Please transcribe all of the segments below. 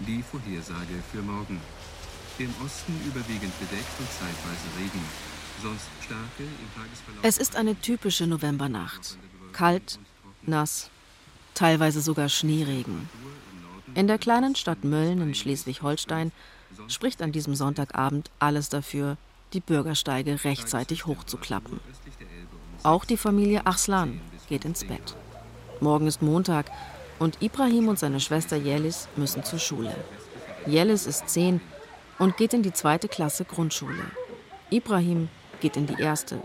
Die Vorhersage für morgen. Im Osten überwiegend bedeckt und zeitweise Regen. Sonst starke im Tagesverlauf. Es ist eine typische Novembernacht. Kalt, nass, teilweise sogar Schneeregen. In der kleinen Stadt Mölln in Schleswig-Holstein spricht an diesem Sonntagabend alles dafür, die Bürgersteige rechtzeitig hochzuklappen. Auch die Familie Arslan geht ins Bett. Morgen ist Montag und Ibrahim und seine Schwester Yelis müssen zur Schule. Yelis ist zehn und geht in die zweite Klasse Grundschule. Ibrahim geht in die erste.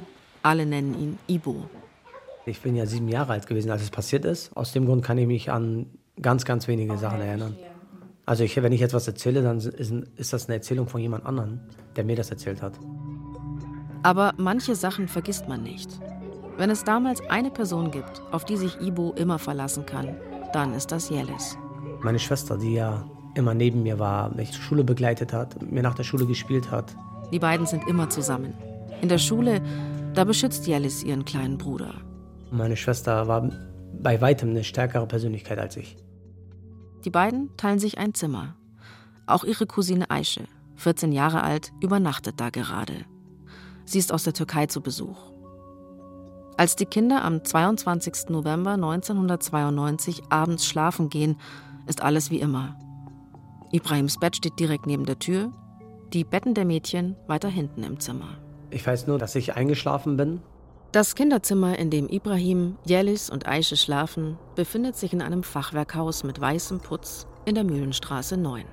Alle nennen ihn Ibo. Ich bin ja sieben Jahre alt gewesen, als es passiert ist. Aus dem Grund kann ich mich an ganz, ganz wenige Sachen erinnern. Also ich, wenn ich jetzt was erzähle, dann ist, ist das eine Erzählung von jemand anderem, der mir das erzählt hat. Aber manche Sachen vergisst man nicht. Wenn es damals eine Person gibt, auf die sich Ibo immer verlassen kann, dann ist das Jelis. Meine Schwester, die ja immer neben mir war, mich zur Schule begleitet hat, mir nach der Schule gespielt hat. Die beiden sind immer zusammen. In der Schule, da beschützt Jelis ihren kleinen Bruder. Meine Schwester war bei weitem eine stärkere Persönlichkeit als ich. Die beiden teilen sich ein Zimmer. Auch ihre Cousine Aische, 14 Jahre alt, übernachtet da gerade. Sie ist aus der Türkei zu Besuch. Als die Kinder am 22. November 1992 abends schlafen gehen, ist alles wie immer. Ibrahims Bett steht direkt neben der Tür, die Betten der Mädchen weiter hinten im Zimmer. Ich weiß nur, dass ich eingeschlafen bin. Das Kinderzimmer, in dem Ibrahim, Jelis und Aische schlafen, befindet sich in einem Fachwerkhaus mit weißem Putz in der Mühlenstraße 9.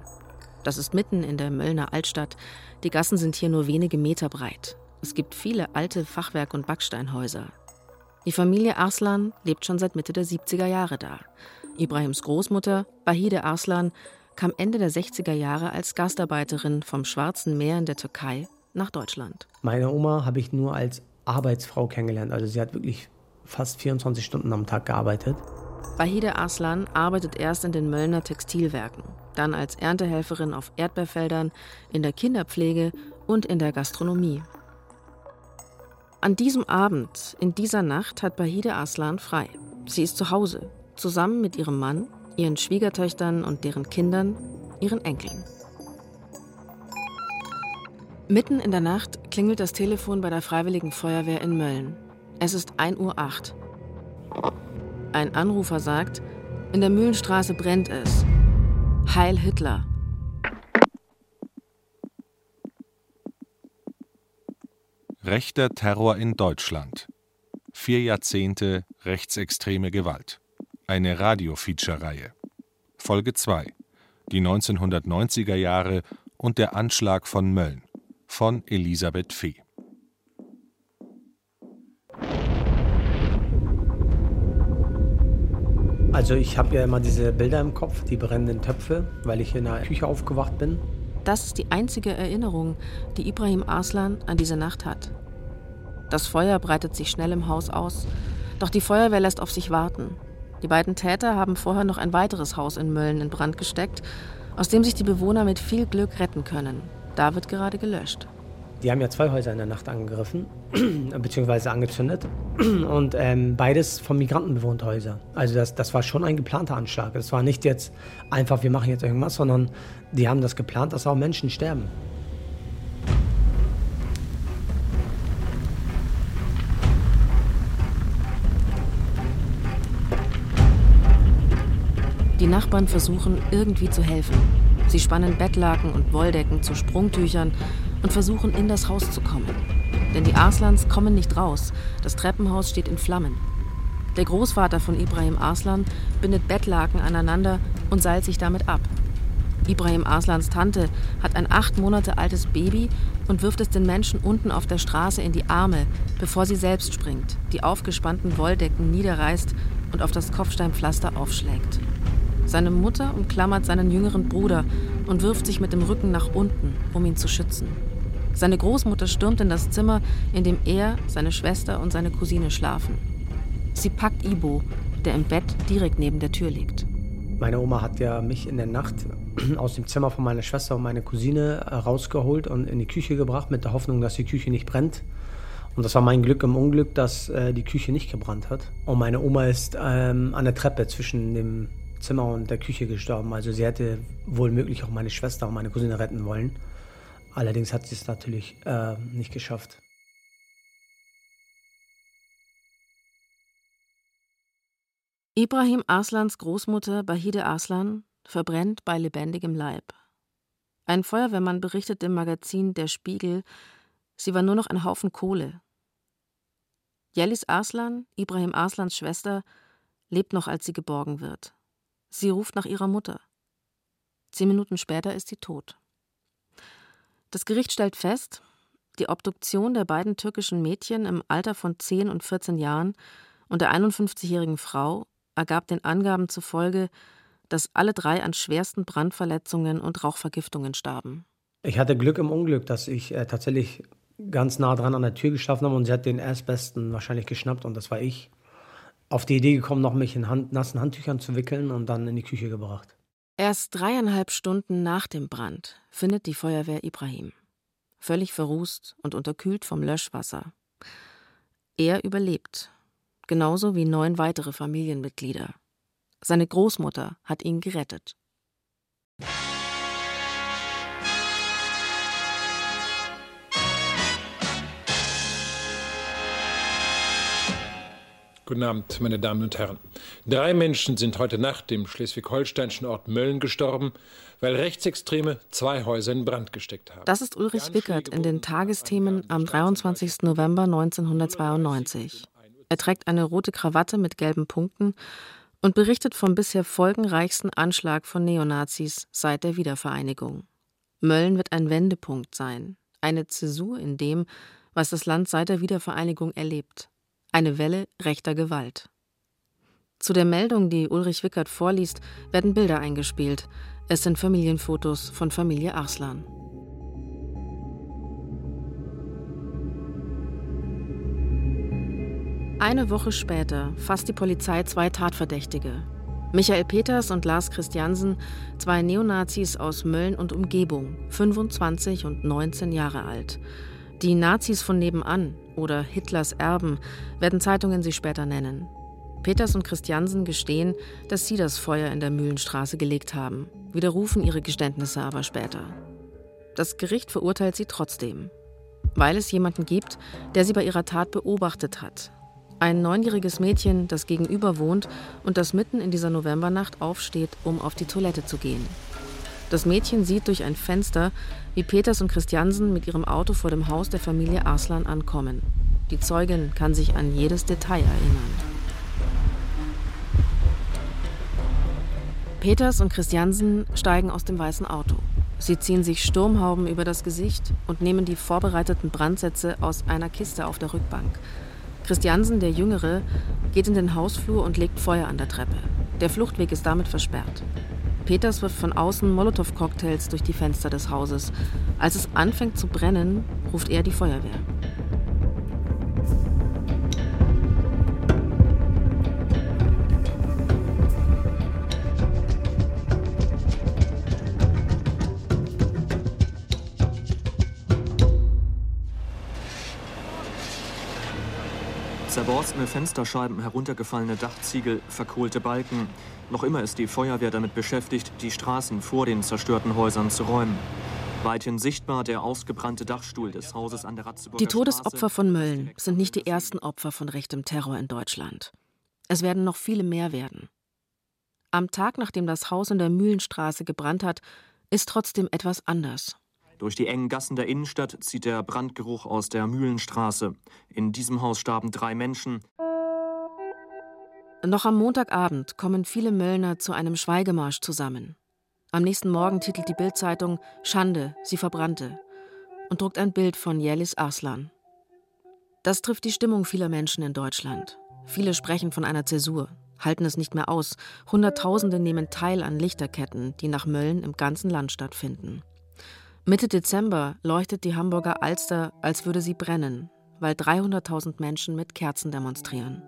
Das ist mitten in der Möllner Altstadt. Die Gassen sind hier nur wenige Meter breit. Es gibt viele alte Fachwerk- und Backsteinhäuser. Die Familie Arslan lebt schon seit Mitte der 70er Jahre da. Ibrahims Großmutter, Bahide Arslan, kam Ende der 60er Jahre als Gastarbeiterin vom Schwarzen Meer in der Türkei nach Deutschland. Meine Oma habe ich nur als Arbeitsfrau kennengelernt. Also sie hat wirklich fast 24 Stunden am Tag gearbeitet. Bahide Arslan arbeitet erst in den Möllner Textilwerken, dann als Erntehelferin auf Erdbeerfeldern, in der Kinderpflege und in der Gastronomie. An diesem Abend, in dieser Nacht, hat Bahide Arslan frei. Sie ist zu Hause, zusammen mit ihrem Mann ihren Schwiegertöchtern und deren Kindern, ihren Enkeln. Mitten in der Nacht klingelt das Telefon bei der Freiwilligen Feuerwehr in Mölln. Es ist 1.08 Uhr. Ein Anrufer sagt, in der Mühlenstraße brennt es. Heil Hitler. Rechter Terror in Deutschland. Vier Jahrzehnte rechtsextreme Gewalt eine Radio-Feature-Reihe. Folge 2 Die 1990er Jahre und der Anschlag von Mölln von Elisabeth Fee. Also ich habe ja immer diese Bilder im Kopf, die brennenden Töpfe, weil ich in der Küche aufgewacht bin. Das ist die einzige Erinnerung, die Ibrahim Arslan an diese Nacht hat. Das Feuer breitet sich schnell im Haus aus, doch die Feuerwehr lässt auf sich warten. Die beiden Täter haben vorher noch ein weiteres Haus in Mölln in Brand gesteckt, aus dem sich die Bewohner mit viel Glück retten können. Da wird gerade gelöscht. Die haben ja zwei Häuser in der Nacht angegriffen, beziehungsweise angezündet. Und ähm, beides von Migranten bewohnte Häuser. Also das, das war schon ein geplanter Anschlag. Es war nicht jetzt einfach, wir machen jetzt irgendwas, sondern die haben das geplant, dass auch Menschen sterben. Die Nachbarn versuchen irgendwie zu helfen. Sie spannen Bettlaken und Wolldecken zu Sprungtüchern und versuchen in das Haus zu kommen. Denn die Arslans kommen nicht raus. Das Treppenhaus steht in Flammen. Der Großvater von Ibrahim Arslan bindet Bettlaken aneinander und seilt sich damit ab. Ibrahim Arslans Tante hat ein acht Monate altes Baby und wirft es den Menschen unten auf der Straße in die Arme, bevor sie selbst springt, die aufgespannten Wolldecken niederreißt und auf das Kopfsteinpflaster aufschlägt. Seine Mutter umklammert seinen jüngeren Bruder und wirft sich mit dem Rücken nach unten, um ihn zu schützen. Seine Großmutter stürmt in das Zimmer, in dem er, seine Schwester und seine Cousine schlafen. Sie packt Ibo, der im Bett direkt neben der Tür liegt. Meine Oma hat ja mich in der Nacht aus dem Zimmer von meiner Schwester und meiner Cousine äh, rausgeholt und in die Küche gebracht, mit der Hoffnung, dass die Küche nicht brennt. Und das war mein Glück im Unglück, dass äh, die Küche nicht gebrannt hat. Und meine Oma ist ähm, an der Treppe zwischen dem Zimmer und der Küche gestorben. Also sie hätte wohl möglich auch meine Schwester und meine Cousine retten wollen. Allerdings hat sie es natürlich äh, nicht geschafft. Ibrahim Arslans Großmutter Bahide Arslan verbrennt bei lebendigem Leib. Ein Feuerwehrmann berichtet im Magazin Der Spiegel, sie war nur noch ein Haufen Kohle. Yelis Arslan, Ibrahim Arslans Schwester, lebt noch, als sie geborgen wird. Sie ruft nach ihrer Mutter. Zehn Minuten später ist sie tot. Das Gericht stellt fest, die Obduktion der beiden türkischen Mädchen im Alter von 10 und 14 Jahren und der 51-jährigen Frau ergab den Angaben zufolge, dass alle drei an schwersten Brandverletzungen und Rauchvergiftungen starben. Ich hatte Glück im Unglück, dass ich äh, tatsächlich ganz nah dran an der Tür geschlafen habe und sie hat den Erstbesten wahrscheinlich geschnappt und das war ich. Auf die Idee gekommen, noch mich in Hand, nassen Handtüchern zu wickeln und dann in die Küche gebracht. Erst dreieinhalb Stunden nach dem Brand findet die Feuerwehr Ibrahim. Völlig verrußt und unterkühlt vom Löschwasser. Er überlebt, genauso wie neun weitere Familienmitglieder. Seine Großmutter hat ihn gerettet. Guten Abend, meine Damen und Herren. Drei Menschen sind heute Nacht im schleswig-holsteinischen Ort Mölln gestorben, weil Rechtsextreme zwei Häuser in Brand gesteckt haben. Das ist Ulrich Wickert in den Tagesthemen am 23. November 1992. Er trägt eine rote Krawatte mit gelben Punkten und berichtet vom bisher folgenreichsten Anschlag von Neonazis seit der Wiedervereinigung. Mölln wird ein Wendepunkt sein, eine Zäsur in dem, was das Land seit der Wiedervereinigung erlebt. Eine Welle rechter Gewalt. Zu der Meldung, die Ulrich Wickert vorliest, werden Bilder eingespielt. Es sind Familienfotos von Familie Arslan. Eine Woche später fasst die Polizei zwei Tatverdächtige. Michael Peters und Lars Christiansen, zwei Neonazis aus Mölln und Umgebung, 25 und 19 Jahre alt. Die Nazis von nebenan oder Hitlers Erben werden Zeitungen sie später nennen. Peters und Christiansen gestehen, dass sie das Feuer in der Mühlenstraße gelegt haben, widerrufen ihre Geständnisse aber später. Das Gericht verurteilt sie trotzdem, weil es jemanden gibt, der sie bei ihrer Tat beobachtet hat, ein neunjähriges Mädchen, das gegenüber wohnt und das mitten in dieser Novembernacht aufsteht, um auf die Toilette zu gehen. Das Mädchen sieht durch ein Fenster, wie Peters und Christiansen mit ihrem Auto vor dem Haus der Familie Arslan ankommen. Die Zeugin kann sich an jedes Detail erinnern. Peters und Christiansen steigen aus dem weißen Auto. Sie ziehen sich Sturmhauben über das Gesicht und nehmen die vorbereiteten Brandsätze aus einer Kiste auf der Rückbank. Christiansen, der Jüngere, geht in den Hausflur und legt Feuer an der Treppe. Der Fluchtweg ist damit versperrt. Peters wirft von außen Molotow-Cocktails durch die Fenster des Hauses. Als es anfängt zu brennen, ruft er die Feuerwehr. Zerborstene Fensterscheiben, heruntergefallene Dachziegel, verkohlte Balken. Noch immer ist die Feuerwehr damit beschäftigt, die Straßen vor den zerstörten Häusern zu räumen. Weithin sichtbar der ausgebrannte Dachstuhl des Hauses an der Ratzeburger Die Todesopfer von Mölln sind nicht die ersten Opfer von rechtem Terror in Deutschland. Es werden noch viele mehr werden. Am Tag, nachdem das Haus in der Mühlenstraße gebrannt hat, ist trotzdem etwas anders. Durch die engen Gassen der Innenstadt zieht der Brandgeruch aus der Mühlenstraße. In diesem Haus starben drei Menschen. Noch am Montagabend kommen viele Möllner zu einem Schweigemarsch zusammen. Am nächsten Morgen titelt die Bildzeitung Schande, sie verbrannte und druckt ein Bild von Yelis Arslan. Das trifft die Stimmung vieler Menschen in Deutschland. Viele sprechen von einer Zäsur, halten es nicht mehr aus. Hunderttausende nehmen teil an Lichterketten, die nach Mölln im ganzen Land stattfinden. Mitte Dezember leuchtet die Hamburger Alster, als würde sie brennen, weil 300.000 Menschen mit Kerzen demonstrieren.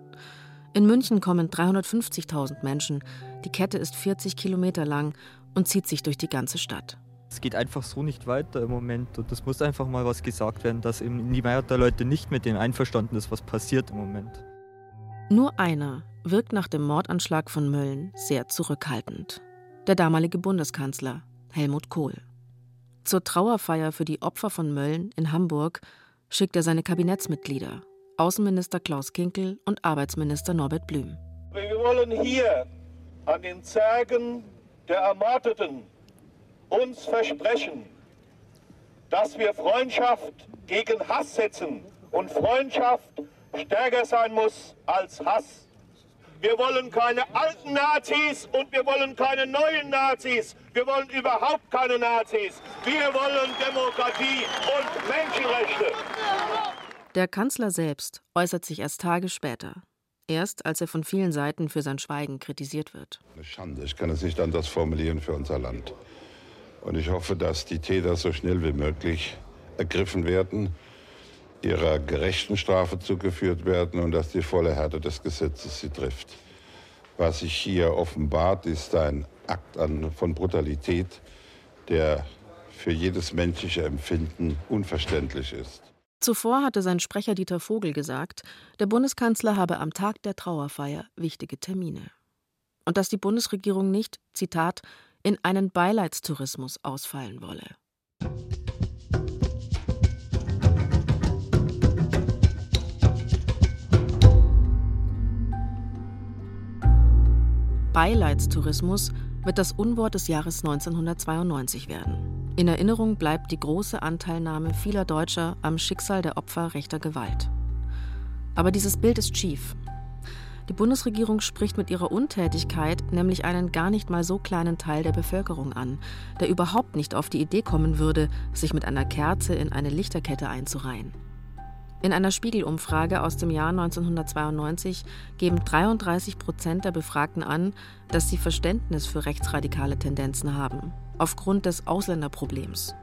In München kommen 350.000 Menschen. Die Kette ist 40 Kilometer lang und zieht sich durch die ganze Stadt. Es geht einfach so nicht weiter im Moment und es muss einfach mal was gesagt werden, dass eben die Mehrheit der Leute nicht mit dem einverstanden ist, was passiert im Moment. Nur einer wirkt nach dem Mordanschlag von Mölln sehr zurückhaltend. Der damalige Bundeskanzler Helmut Kohl. Zur Trauerfeier für die Opfer von Mölln in Hamburg schickt er seine Kabinettsmitglieder, Außenminister Klaus Kinkel und Arbeitsminister Norbert Blüm. Wir wollen hier an den Zergen der Ermordeten uns versprechen, dass wir Freundschaft gegen Hass setzen und Freundschaft stärker sein muss als Hass. Wir wollen keine alten Nazis und wir wollen keine neuen Nazis. Wir wollen überhaupt keine Nazis. Wir wollen Demokratie und Menschenrechte. Der Kanzler selbst äußert sich erst Tage später. Erst als er von vielen Seiten für sein Schweigen kritisiert wird. Eine Schande, ich kann es nicht anders formulieren für unser Land. Und ich hoffe, dass die Täter so schnell wie möglich ergriffen werden, ihrer gerechten Strafe zugeführt werden und dass die volle Härte des Gesetzes sie trifft. Was sich hier offenbart, ist ein Akt an, von Brutalität, der für jedes menschliche Empfinden unverständlich ist. Zuvor hatte sein Sprecher Dieter Vogel gesagt, der Bundeskanzler habe am Tag der Trauerfeier wichtige Termine. Und dass die Bundesregierung nicht, Zitat, in einen Beileidstourismus ausfallen wolle. Beileidstourismus wird das Unwort des Jahres 1992 werden. In Erinnerung bleibt die große Anteilnahme vieler Deutscher am Schicksal der Opfer rechter Gewalt. Aber dieses Bild ist schief. Die Bundesregierung spricht mit ihrer Untätigkeit nämlich einen gar nicht mal so kleinen Teil der Bevölkerung an, der überhaupt nicht auf die Idee kommen würde, sich mit einer Kerze in eine Lichterkette einzureihen. In einer Spiegelumfrage aus dem Jahr 1992 geben 33 Prozent der Befragten an, dass sie Verständnis für rechtsradikale Tendenzen haben, aufgrund des Ausländerproblems.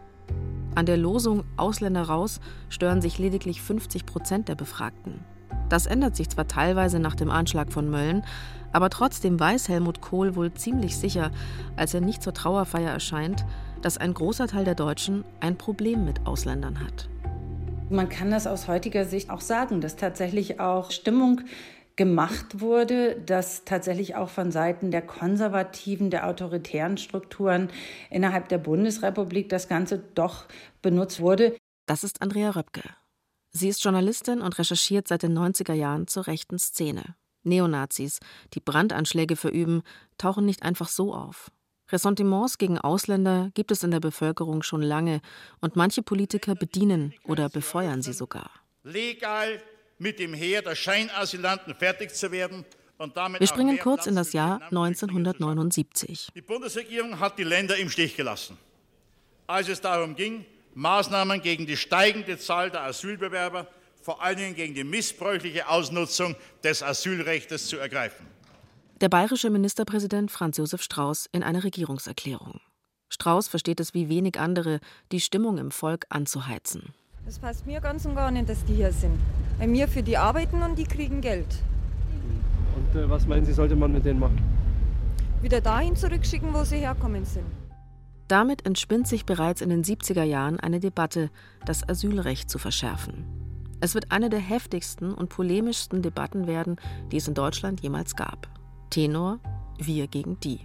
An der Losung Ausländer raus stören sich lediglich 50 Prozent der Befragten. Das ändert sich zwar teilweise nach dem Anschlag von Mölln, aber trotzdem weiß Helmut Kohl wohl ziemlich sicher, als er nicht zur Trauerfeier erscheint, dass ein großer Teil der Deutschen ein Problem mit Ausländern hat. Man kann das aus heutiger Sicht auch sagen, dass tatsächlich auch Stimmung gemacht wurde, dass tatsächlich auch von Seiten der konservativen, der autoritären Strukturen innerhalb der Bundesrepublik das Ganze doch benutzt wurde. Das ist Andrea Röpke. Sie ist Journalistin und recherchiert seit den 90er Jahren zur rechten Szene. Neonazis, die Brandanschläge verüben, tauchen nicht einfach so auf. Ressentiments gegen Ausländer gibt es in der Bevölkerung schon lange und manche Politiker bedienen oder befeuern sie sogar. Legal mit dem Heer der Scheinasylanten fertig zu werden und damit Wir springen kurz in das Jahr 1979. Die Bundesregierung hat die Länder im Stich gelassen, als es darum ging, Maßnahmen gegen die steigende Zahl der Asylbewerber, vor allen Dingen gegen die missbräuchliche Ausnutzung des Asylrechts zu ergreifen. Der bayerische Ministerpräsident Franz Josef Strauß in einer Regierungserklärung. Strauß versteht es wie wenig andere, die Stimmung im Volk anzuheizen. Das passt mir ganz und gar nicht, dass die hier sind. Bei mir für die arbeiten und die kriegen Geld. Und äh, was meinen Sie, sollte man mit denen machen? Wieder dahin zurückschicken, wo sie herkommen sind. Damit entspinnt sich bereits in den 70er Jahren eine Debatte, das Asylrecht zu verschärfen. Es wird eine der heftigsten und polemischsten Debatten werden, die es in Deutschland jemals gab. Tenor Wir gegen die.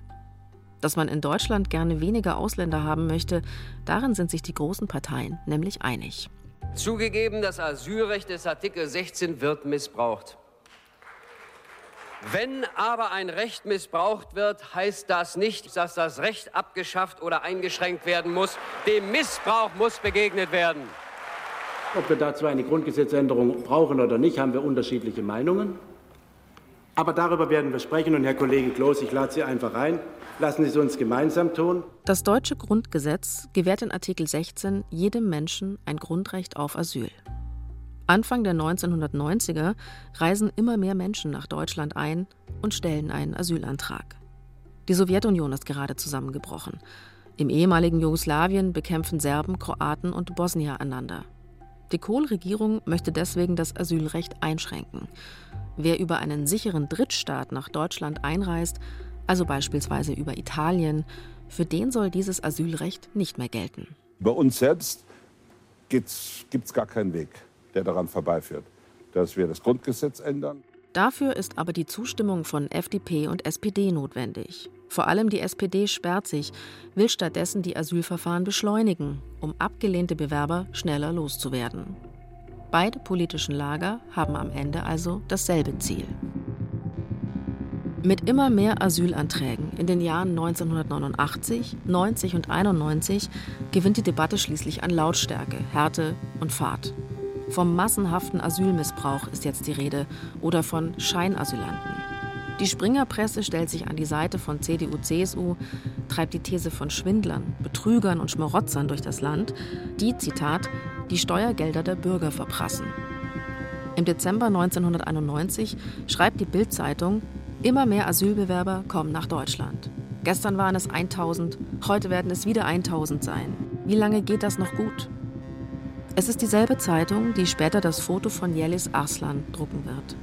Dass man in Deutschland gerne weniger Ausländer haben möchte, darin sind sich die großen Parteien nämlich einig. Zugegeben, das Asylrecht des Artikel 16 wird missbraucht. Wenn aber ein Recht missbraucht wird, heißt das nicht, dass das Recht abgeschafft oder eingeschränkt werden muss. Dem Missbrauch muss begegnet werden. Ob wir dazu eine Grundgesetzänderung brauchen oder nicht, haben wir unterschiedliche Meinungen. Aber darüber werden wir sprechen. Und Herr Kollege Kloß, ich lade Sie einfach ein. Lassen Sie es uns gemeinsam tun. Das deutsche Grundgesetz gewährt in Artikel 16 jedem Menschen ein Grundrecht auf Asyl. Anfang der 1990er reisen immer mehr Menschen nach Deutschland ein und stellen einen Asylantrag. Die Sowjetunion ist gerade zusammengebrochen. Im ehemaligen Jugoslawien bekämpfen Serben, Kroaten und Bosnier einander. Die Kohl-Regierung möchte deswegen das Asylrecht einschränken. Wer über einen sicheren Drittstaat nach Deutschland einreist, also beispielsweise über Italien, für den soll dieses Asylrecht nicht mehr gelten. Bei uns selbst gibt es gar keinen Weg der daran vorbeiführt, dass wir das Grundgesetz ändern. Dafür ist aber die Zustimmung von FDP und SPD notwendig. Vor allem die SPD sperrt sich, will stattdessen die Asylverfahren beschleunigen, um abgelehnte Bewerber schneller loszuwerden. Beide politischen Lager haben am Ende also dasselbe Ziel. Mit immer mehr Asylanträgen in den Jahren 1989, 90 und 91 gewinnt die Debatte schließlich an Lautstärke, Härte und Fahrt. Vom massenhaften Asylmissbrauch ist jetzt die Rede oder von Scheinasylanten. Die Springerpresse stellt sich an die Seite von CDU, CSU, treibt die These von Schwindlern, Betrügern und Schmarotzern durch das Land, die, Zitat, die Steuergelder der Bürger verprassen. Im Dezember 1991 schreibt die Bild-Zeitung, Immer mehr Asylbewerber kommen nach Deutschland. Gestern waren es 1000, heute werden es wieder 1000 sein. Wie lange geht das noch gut? Es ist dieselbe Zeitung, die später das Foto von Yelis Arslan drucken wird.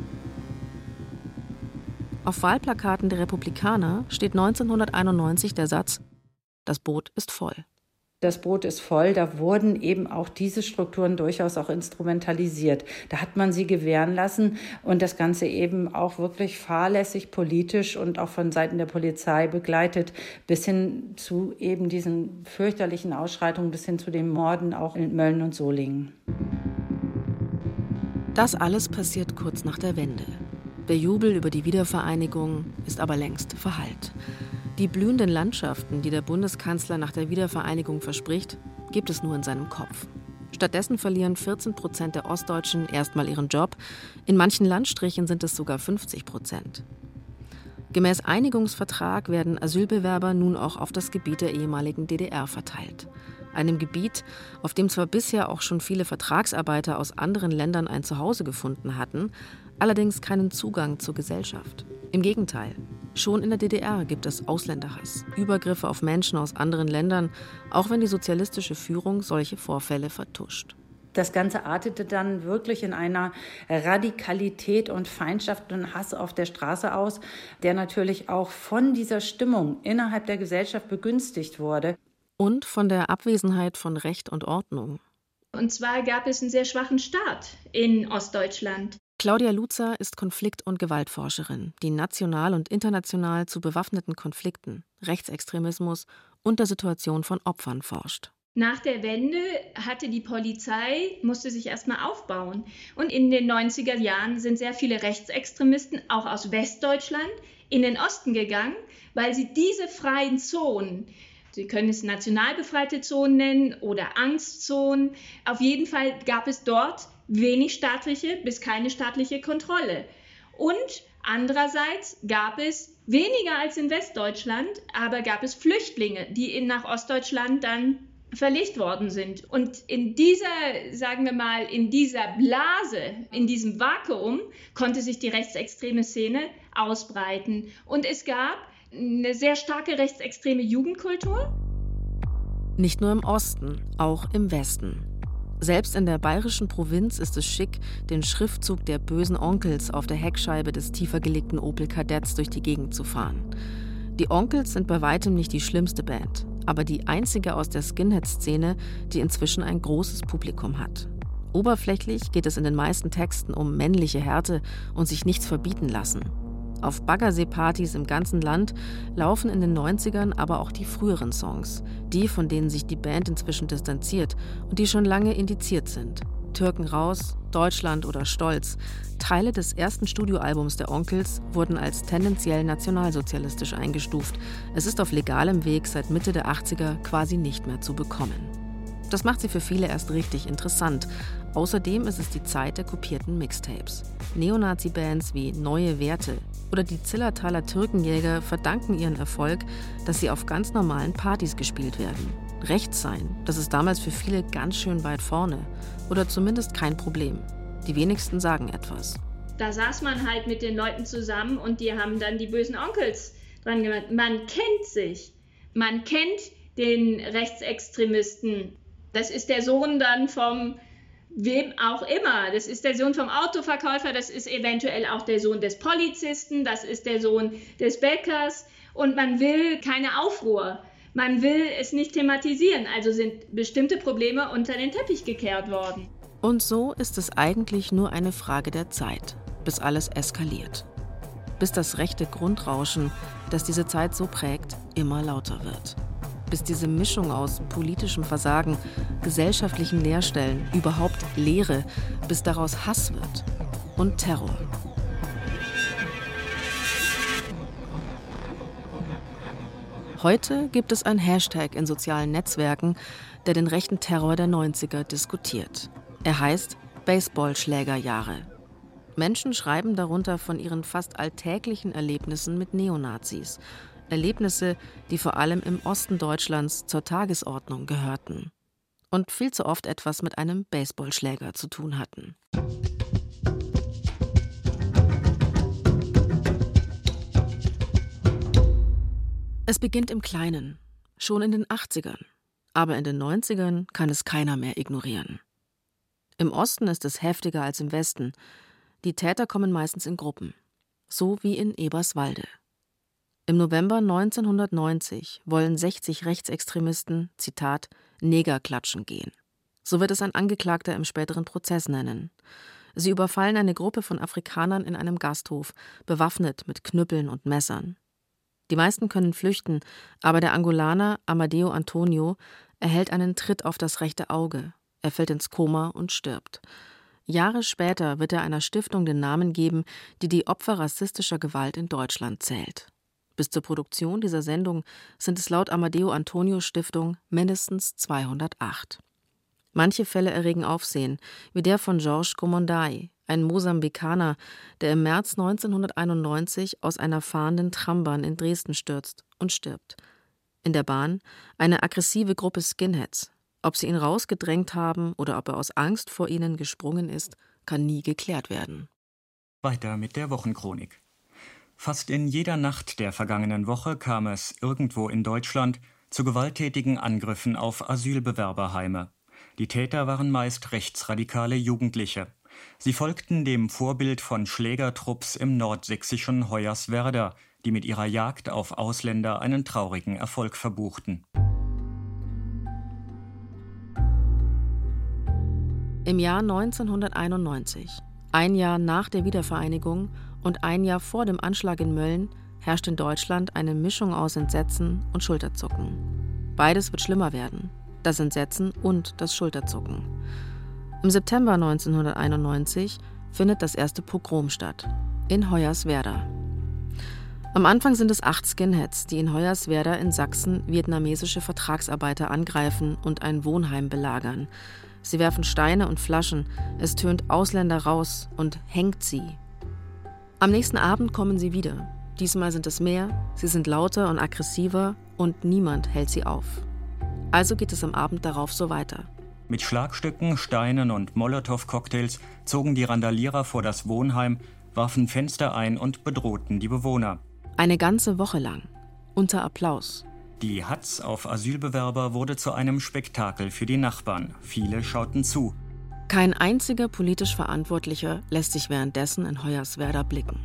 Auf Wahlplakaten der Republikaner steht 1991 der Satz: Das Boot ist voll das Boot ist voll, da wurden eben auch diese Strukturen durchaus auch instrumentalisiert. Da hat man sie gewähren lassen und das Ganze eben auch wirklich fahrlässig politisch und auch von Seiten der Polizei begleitet, bis hin zu eben diesen fürchterlichen Ausschreitungen, bis hin zu den Morden auch in Mölln und Solingen. Das alles passiert kurz nach der Wende. Der Jubel über die Wiedervereinigung ist aber längst verhallt. Die blühenden Landschaften, die der Bundeskanzler nach der Wiedervereinigung verspricht, gibt es nur in seinem Kopf. Stattdessen verlieren 14 Prozent der Ostdeutschen erstmal ihren Job. In manchen Landstrichen sind es sogar 50 Prozent. Gemäß Einigungsvertrag werden Asylbewerber nun auch auf das Gebiet der ehemaligen DDR verteilt. Einem Gebiet, auf dem zwar bisher auch schon viele Vertragsarbeiter aus anderen Ländern ein Zuhause gefunden hatten, allerdings keinen Zugang zur Gesellschaft. Im Gegenteil, schon in der DDR gibt es Ausländerhass, Übergriffe auf Menschen aus anderen Ländern, auch wenn die sozialistische Führung solche Vorfälle vertuscht. Das Ganze artete dann wirklich in einer Radikalität und Feindschaft und Hass auf der Straße aus, der natürlich auch von dieser Stimmung innerhalb der Gesellschaft begünstigt wurde. Und von der Abwesenheit von Recht und Ordnung. Und zwar gab es einen sehr schwachen Staat in Ostdeutschland. Claudia Luzer ist Konflikt- und Gewaltforscherin, die national und international zu bewaffneten Konflikten, Rechtsextremismus und der Situation von Opfern forscht. Nach der Wende hatte die Polizei, musste sich erstmal aufbauen. Und in den 90er Jahren sind sehr viele Rechtsextremisten, auch aus Westdeutschland, in den Osten gegangen, weil sie diese freien Zonen, Sie können es national befreite Zonen nennen oder Angstzonen. Auf jeden Fall gab es dort wenig staatliche bis keine staatliche Kontrolle. Und andererseits gab es weniger als in Westdeutschland, aber gab es Flüchtlinge, die in, nach Ostdeutschland dann verlegt worden sind. Und in dieser, sagen wir mal, in dieser Blase, in diesem Vakuum konnte sich die rechtsextreme Szene ausbreiten. Und es gab eine sehr starke rechtsextreme Jugendkultur. Nicht nur im Osten, auch im Westen. Selbst in der bayerischen Provinz ist es schick, den Schriftzug der bösen Onkels auf der Heckscheibe des tiefer gelegten Opel Kadetts durch die Gegend zu fahren. Die Onkels sind bei weitem nicht die schlimmste Band, aber die einzige aus der Skinhead-Szene, die inzwischen ein großes Publikum hat. Oberflächlich geht es in den meisten Texten um männliche Härte und sich nichts verbieten lassen. Auf Baggersee-Partys im ganzen Land laufen in den 90ern aber auch die früheren Songs, die, von denen sich die Band inzwischen distanziert und die schon lange indiziert sind. Türken raus, Deutschland oder Stolz. Teile des ersten Studioalbums der Onkels wurden als tendenziell nationalsozialistisch eingestuft. Es ist auf legalem Weg seit Mitte der 80er quasi nicht mehr zu bekommen. Das macht sie für viele erst richtig interessant. Außerdem ist es die Zeit der kopierten Mixtapes. Neonazi-Bands wie Neue Werte oder die Zillertaler Türkenjäger verdanken ihren Erfolg, dass sie auf ganz normalen Partys gespielt werden. Rechts sein, das ist damals für viele ganz schön weit vorne oder zumindest kein Problem. Die wenigsten sagen etwas. Da saß man halt mit den Leuten zusammen und die haben dann die bösen Onkels dran gemacht. Man kennt sich. Man kennt den Rechtsextremisten das ist der Sohn dann vom wem auch immer. Das ist der Sohn vom Autoverkäufer, das ist eventuell auch der Sohn des Polizisten, das ist der Sohn des Bäckers und man will keine Aufruhr. Man will es nicht thematisieren, also sind bestimmte Probleme unter den Teppich gekehrt worden. Und so ist es eigentlich nur eine Frage der Zeit. bis alles eskaliert. Bis das rechte Grundrauschen, das diese Zeit so prägt, immer lauter wird. Bis diese Mischung aus politischem Versagen, gesellschaftlichen Leerstellen, überhaupt Leere, bis daraus Hass wird und Terror. Heute gibt es ein Hashtag in sozialen Netzwerken, der den rechten Terror der 90er diskutiert. Er heißt Baseballschlägerjahre. Menschen schreiben darunter von ihren fast alltäglichen Erlebnissen mit Neonazis. Erlebnisse, die vor allem im Osten Deutschlands zur Tagesordnung gehörten und viel zu oft etwas mit einem Baseballschläger zu tun hatten. Es beginnt im Kleinen, schon in den 80ern. Aber in den 90ern kann es keiner mehr ignorieren. Im Osten ist es heftiger als im Westen. Die Täter kommen meistens in Gruppen. So wie in Eberswalde. Im November 1990 wollen 60 Rechtsextremisten, Zitat, Neger klatschen gehen. So wird es ein Angeklagter im späteren Prozess nennen. Sie überfallen eine Gruppe von Afrikanern in einem Gasthof, bewaffnet mit Knüppeln und Messern. Die meisten können flüchten, aber der Angolaner Amadeo Antonio erhält einen Tritt auf das rechte Auge. Er fällt ins Koma und stirbt. Jahre später wird er einer Stiftung den Namen geben, die die Opfer rassistischer Gewalt in Deutschland zählt. Bis zur Produktion dieser Sendung sind es laut Amadeo Antonio Stiftung mindestens 208. Manche Fälle erregen Aufsehen, wie der von Georges Gomondai, ein Mosambikaner, der im März 1991 aus einer fahrenden Trambahn in Dresden stürzt und stirbt. In der Bahn eine aggressive Gruppe Skinheads. Ob sie ihn rausgedrängt haben oder ob er aus Angst vor ihnen gesprungen ist, kann nie geklärt werden. Weiter mit der Wochenchronik. Fast in jeder Nacht der vergangenen Woche kam es irgendwo in Deutschland zu gewalttätigen Angriffen auf Asylbewerberheime. Die Täter waren meist rechtsradikale Jugendliche. Sie folgten dem Vorbild von Schlägertrupps im nordsächsischen Hoyerswerda, die mit ihrer Jagd auf Ausländer einen traurigen Erfolg verbuchten. Im Jahr 1991, ein Jahr nach der Wiedervereinigung und ein Jahr vor dem Anschlag in Mölln, herrscht in Deutschland eine Mischung aus Entsetzen und Schulterzucken. Beides wird schlimmer werden, das Entsetzen und das Schulterzucken. Im September 1991 findet das erste Pogrom statt, in Hoyerswerda. Am Anfang sind es acht Skinheads, die in Hoyerswerda in Sachsen vietnamesische Vertragsarbeiter angreifen und ein Wohnheim belagern. Sie werfen Steine und Flaschen, es tönt Ausländer raus und hängt sie. Am nächsten Abend kommen sie wieder. Diesmal sind es mehr, sie sind lauter und aggressiver und niemand hält sie auf. Also geht es am Abend darauf so weiter. Mit Schlagstücken, Steinen und Molotow-Cocktails zogen die Randalierer vor das Wohnheim, warfen Fenster ein und bedrohten die Bewohner. Eine ganze Woche lang. Unter Applaus. Die Hatz auf Asylbewerber wurde zu einem Spektakel für die Nachbarn. Viele schauten zu. Kein einziger politisch Verantwortlicher lässt sich währenddessen in Hoyerswerda blicken.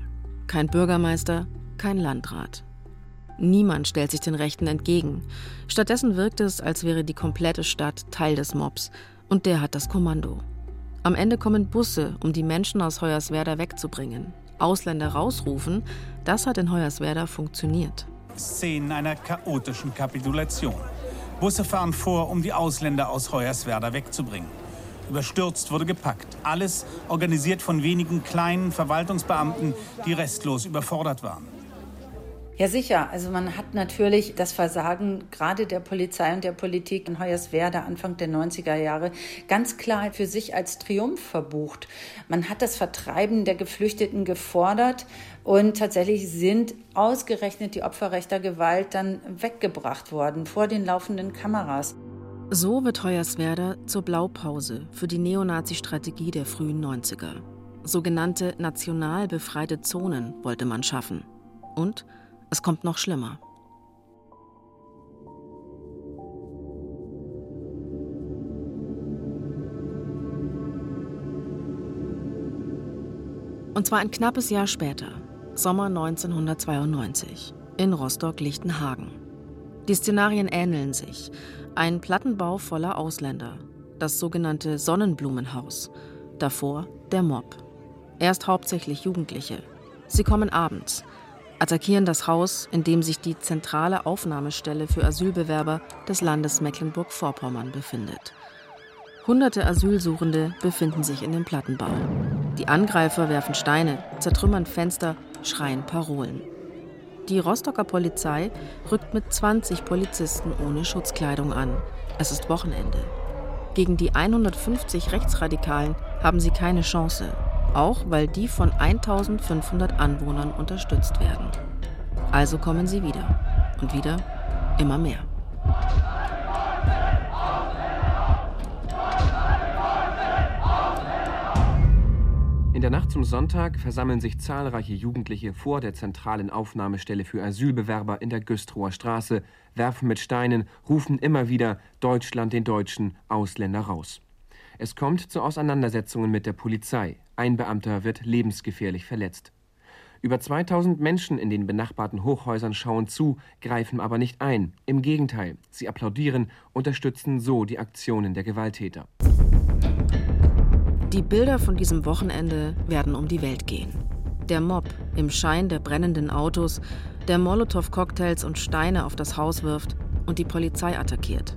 Kein Bürgermeister, kein Landrat. Niemand stellt sich den Rechten entgegen. Stattdessen wirkt es, als wäre die komplette Stadt Teil des Mobs und der hat das Kommando. Am Ende kommen Busse, um die Menschen aus Hoyerswerda wegzubringen. Ausländer rausrufen, das hat in Hoyerswerda funktioniert. Szenen einer chaotischen Kapitulation. Busse fahren vor, um die Ausländer aus Hoyerswerda wegzubringen. Überstürzt wurde gepackt. Alles organisiert von wenigen kleinen Verwaltungsbeamten, die restlos überfordert waren. Ja, sicher. Also man hat natürlich das Versagen gerade der Polizei und der Politik in Hoyerswerda Anfang der 90er Jahre ganz klar für sich als Triumph verbucht. Man hat das Vertreiben der Geflüchteten gefordert und tatsächlich sind ausgerechnet die Opfer rechter Gewalt dann weggebracht worden vor den laufenden Kameras. So wird Hoyerswerda zur Blaupause für die Neonazi-Strategie der frühen 90er. Sogenannte national befreite Zonen wollte man schaffen. Und es kommt noch schlimmer. Und zwar ein knappes Jahr später, Sommer 1992, in Rostock-Lichtenhagen. Die Szenarien ähneln sich. Ein Plattenbau voller Ausländer, das sogenannte Sonnenblumenhaus, davor der Mob. erst hauptsächlich Jugendliche. Sie kommen abends, attackieren das Haus, in dem sich die zentrale Aufnahmestelle für Asylbewerber des Landes Mecklenburg-Vorpommern befindet. Hunderte Asylsuchende befinden sich in dem Plattenbau. Die Angreifer werfen Steine, zertrümmern Fenster, schreien Parolen. Die Rostocker Polizei rückt mit 20 Polizisten ohne Schutzkleidung an. Es ist Wochenende. Gegen die 150 Rechtsradikalen haben sie keine Chance, auch weil die von 1500 Anwohnern unterstützt werden. Also kommen sie wieder und wieder immer mehr. Der Nacht zum Sonntag versammeln sich zahlreiche Jugendliche vor der zentralen Aufnahmestelle für Asylbewerber in der Güstrower Straße, werfen mit Steinen, rufen immer wieder Deutschland den Deutschen, Ausländer raus. Es kommt zu Auseinandersetzungen mit der Polizei. Ein Beamter wird lebensgefährlich verletzt. Über 2000 Menschen in den benachbarten Hochhäusern schauen zu, greifen aber nicht ein. Im Gegenteil, sie applaudieren, unterstützen so die Aktionen der Gewalttäter. Die Bilder von diesem Wochenende werden um die Welt gehen. Der Mob im Schein der brennenden Autos, der Molotow-Cocktails und Steine auf das Haus wirft und die Polizei attackiert.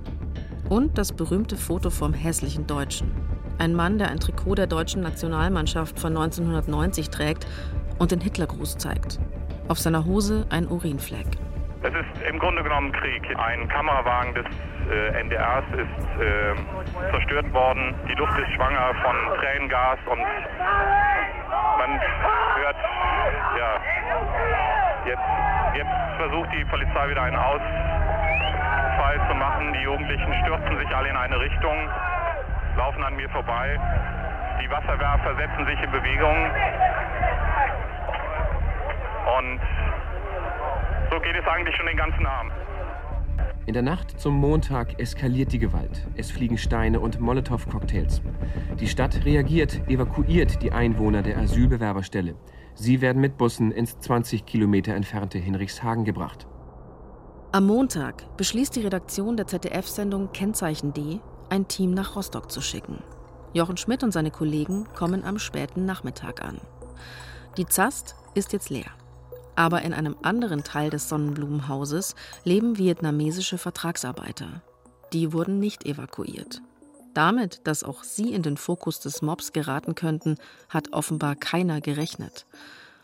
Und das berühmte Foto vom hässlichen Deutschen. Ein Mann, der ein Trikot der deutschen Nationalmannschaft von 1990 trägt und den Hitlergruß zeigt. Auf seiner Hose ein Urinfleck. Es ist im Grunde genommen Krieg. Ein Kamerawagen des äh, NDRs ist äh, zerstört worden. Die Luft ist schwanger von Tränengas und man hört, ja, jetzt, jetzt versucht die Polizei wieder einen Ausfall zu machen. Die Jugendlichen stürzen sich alle in eine Richtung, laufen an mir vorbei. Die Wasserwerfer setzen sich in Bewegung und so geht es eigentlich schon den ganzen Abend. In der Nacht zum Montag eskaliert die Gewalt. Es fliegen Steine und Molotow-Cocktails. Die Stadt reagiert, evakuiert die Einwohner der Asylbewerberstelle. Sie werden mit Bussen ins 20 Kilometer entfernte Hinrichshagen gebracht. Am Montag beschließt die Redaktion der ZDF-Sendung Kennzeichen D, ein Team nach Rostock zu schicken. Jochen Schmidt und seine Kollegen kommen am späten Nachmittag an. Die Zast ist jetzt leer. Aber in einem anderen Teil des Sonnenblumenhauses leben vietnamesische Vertragsarbeiter. Die wurden nicht evakuiert. Damit, dass auch sie in den Fokus des Mobs geraten könnten, hat offenbar keiner gerechnet.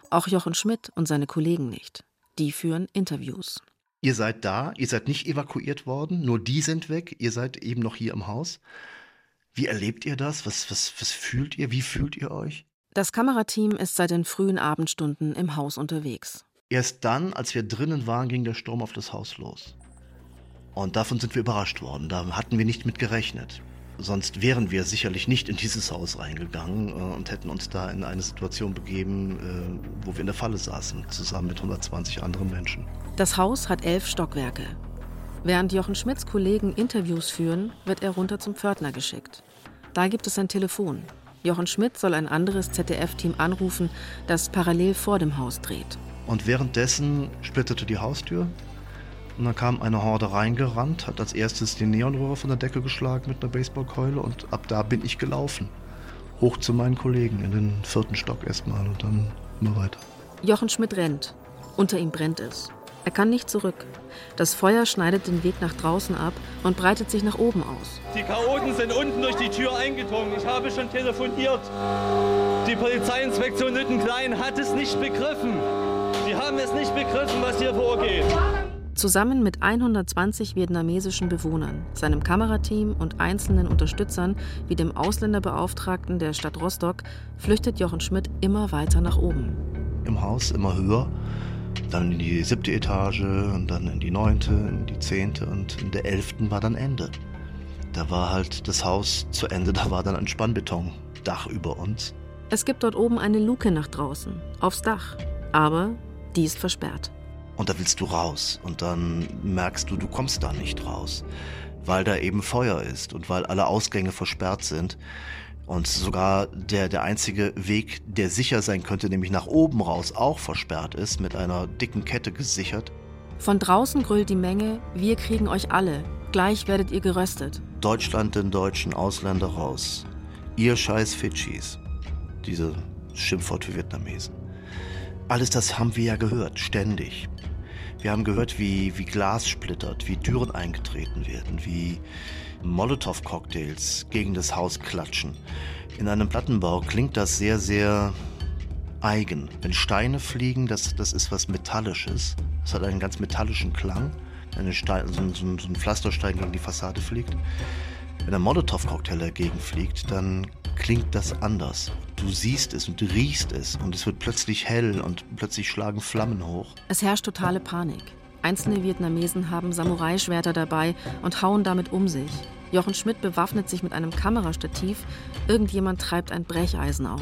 Auch Jochen Schmidt und seine Kollegen nicht. Die führen Interviews. Ihr seid da, ihr seid nicht evakuiert worden, nur die sind weg, ihr seid eben noch hier im Haus. Wie erlebt ihr das? Was, was, was fühlt ihr? Wie fühlt ihr euch? Das Kamerateam ist seit den frühen Abendstunden im Haus unterwegs. Erst dann, als wir drinnen waren, ging der Sturm auf das Haus los. Und davon sind wir überrascht worden. Da hatten wir nicht mit gerechnet. Sonst wären wir sicherlich nicht in dieses Haus reingegangen äh, und hätten uns da in eine Situation begeben, äh, wo wir in der Falle saßen, zusammen mit 120 anderen Menschen. Das Haus hat elf Stockwerke. Während Jochen Schmidts Kollegen Interviews führen, wird er runter zum Pförtner geschickt. Da gibt es ein Telefon. Jochen Schmidt soll ein anderes ZDF-Team anrufen, das parallel vor dem Haus dreht. Und währenddessen splitterte die Haustür und dann kam eine Horde reingerannt, hat als erstes den Neonrohrer von der Decke geschlagen mit einer Baseballkeule und ab da bin ich gelaufen. Hoch zu meinen Kollegen in den vierten Stock erstmal und dann immer weiter. Jochen Schmidt rennt. Unter ihm brennt es. Er kann nicht zurück. Das Feuer schneidet den Weg nach draußen ab und breitet sich nach oben aus. Die Chaoten sind unten durch die Tür eingedrungen. Ich habe schon telefoniert. Die Polizeiinspektion Lüttenklein hat es nicht begriffen. Die haben es nicht begriffen, was hier vorgeht. Zusammen mit 120 vietnamesischen Bewohnern, seinem Kamerateam und einzelnen Unterstützern wie dem Ausländerbeauftragten der Stadt Rostock flüchtet Jochen Schmidt immer weiter nach oben. Im Haus immer höher dann in die siebte Etage und dann in die neunte, in die zehnte und in der elften war dann Ende. Da war halt das Haus zu Ende, da war dann ein Spannbetondach über uns. Es gibt dort oben eine Luke nach draußen, aufs Dach, aber die ist versperrt. Und da willst du raus und dann merkst du, du kommst da nicht raus, weil da eben Feuer ist und weil alle Ausgänge versperrt sind. Und sogar der, der einzige Weg, der sicher sein könnte, nämlich nach oben raus, auch versperrt ist, mit einer dicken Kette gesichert. Von draußen grüllt die Menge, wir kriegen euch alle, gleich werdet ihr geröstet. Deutschland den deutschen Ausländer raus. Ihr scheiß Fidschis. Diese Schimpfwort für Vietnamesen. Alles das haben wir ja gehört, ständig. Wir haben gehört, wie, wie Glas splittert, wie Türen eingetreten werden, wie Molotow-Cocktails gegen das Haus klatschen. In einem Plattenbau klingt das sehr, sehr eigen. Wenn Steine fliegen, das, das ist was Metallisches. Das hat einen ganz metallischen Klang. Wenn Stein, so, so, so ein Pflasterstein gegen die Fassade fliegt. Wenn ein Molotow-Cocktail dagegen fliegt, dann klingt das anders. Du siehst es und riechst es und es wird plötzlich hell und plötzlich schlagen Flammen hoch. Es herrscht totale Panik. Einzelne Vietnamesen haben Samurai-Schwerter dabei und hauen damit um sich. Jochen Schmidt bewaffnet sich mit einem Kamerastativ. Irgendjemand treibt ein Brecheisen auf.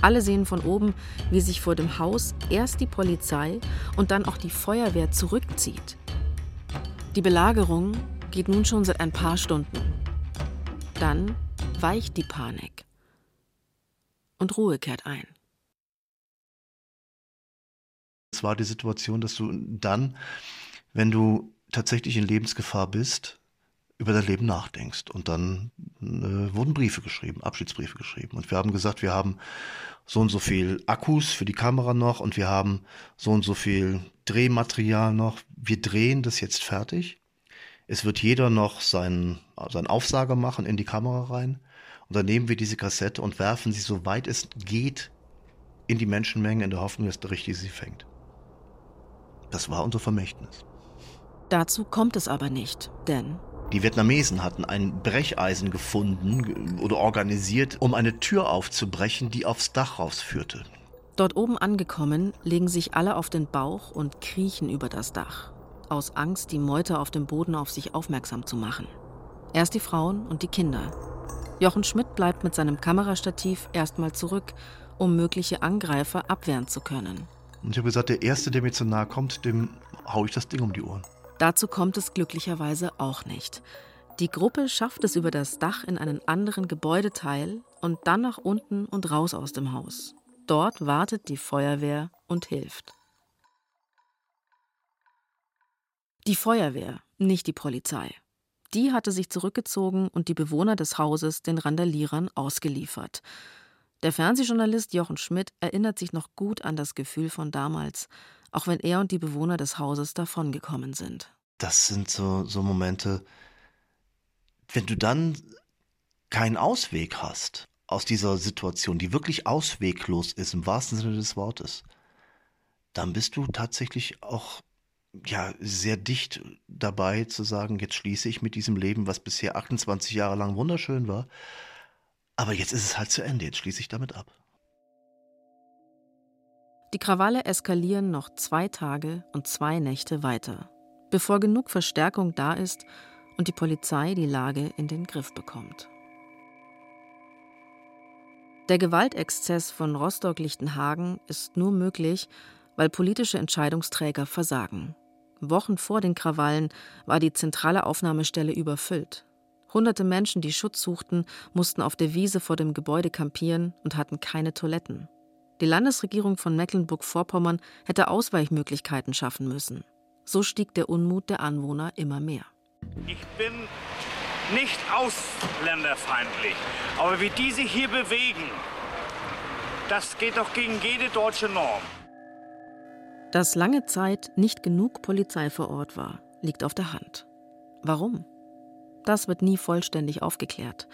Alle sehen von oben, wie sich vor dem Haus erst die Polizei und dann auch die Feuerwehr zurückzieht. Die Belagerung geht nun schon seit ein paar Stunden. Dann weicht die Panik und Ruhe kehrt ein. Es war die Situation, dass du dann, wenn du tatsächlich in Lebensgefahr bist, über dein Leben nachdenkst. Und dann äh, wurden Briefe geschrieben, Abschiedsbriefe geschrieben. Und wir haben gesagt, wir haben so und so viel Akkus für die Kamera noch und wir haben so und so viel Drehmaterial noch. Wir drehen das jetzt fertig. Es wird jeder noch seinen, seinen Aufsager machen in die Kamera rein. Und dann nehmen wir diese Kassette und werfen sie, so weit es geht, in die Menschenmenge in der Hoffnung, dass der Richtige sie fängt. Das war unser Vermächtnis. Dazu kommt es aber nicht, denn die Vietnamesen hatten ein Brecheisen gefunden oder organisiert, um eine Tür aufzubrechen, die aufs Dach rausführte. Dort oben angekommen, legen sich alle auf den Bauch und kriechen über das Dach, aus Angst, die Meute auf dem Boden auf sich aufmerksam zu machen. Erst die Frauen und die Kinder. Jochen Schmidt bleibt mit seinem Kamerastativ erstmal zurück, um mögliche Angreifer abwehren zu können. Und ich habe gesagt, der Erste, der mir zu nahe kommt, dem haue ich das Ding um die Ohren. Dazu kommt es glücklicherweise auch nicht. Die Gruppe schafft es über das Dach in einen anderen Gebäudeteil und dann nach unten und raus aus dem Haus. Dort wartet die Feuerwehr und hilft. Die Feuerwehr, nicht die Polizei. Die hatte sich zurückgezogen und die Bewohner des Hauses den Randalierern ausgeliefert. Der Fernsehjournalist Jochen Schmidt erinnert sich noch gut an das Gefühl von damals auch wenn er und die Bewohner des Hauses davongekommen sind. Das sind so, so Momente, wenn du dann keinen Ausweg hast aus dieser Situation, die wirklich ausweglos ist im wahrsten Sinne des Wortes, dann bist du tatsächlich auch ja sehr dicht dabei zu sagen, jetzt schließe ich mit diesem Leben, was bisher 28 Jahre lang wunderschön war, aber jetzt ist es halt zu Ende, jetzt schließe ich damit ab. Die Krawalle eskalieren noch zwei Tage und zwei Nächte weiter, bevor genug Verstärkung da ist und die Polizei die Lage in den Griff bekommt. Der Gewaltexzess von Rostock-Lichtenhagen ist nur möglich, weil politische Entscheidungsträger versagen. Wochen vor den Krawallen war die zentrale Aufnahmestelle überfüllt. Hunderte Menschen, die Schutz suchten, mussten auf der Wiese vor dem Gebäude kampieren und hatten keine Toiletten. Die Landesregierung von Mecklenburg-Vorpommern hätte Ausweichmöglichkeiten schaffen müssen. So stieg der Unmut der Anwohner immer mehr. Ich bin nicht ausländerfeindlich, aber wie die sich hier bewegen, das geht doch gegen jede deutsche Norm. Dass lange Zeit nicht genug Polizei vor Ort war, liegt auf der Hand. Warum? Das wird nie vollständig aufgeklärt.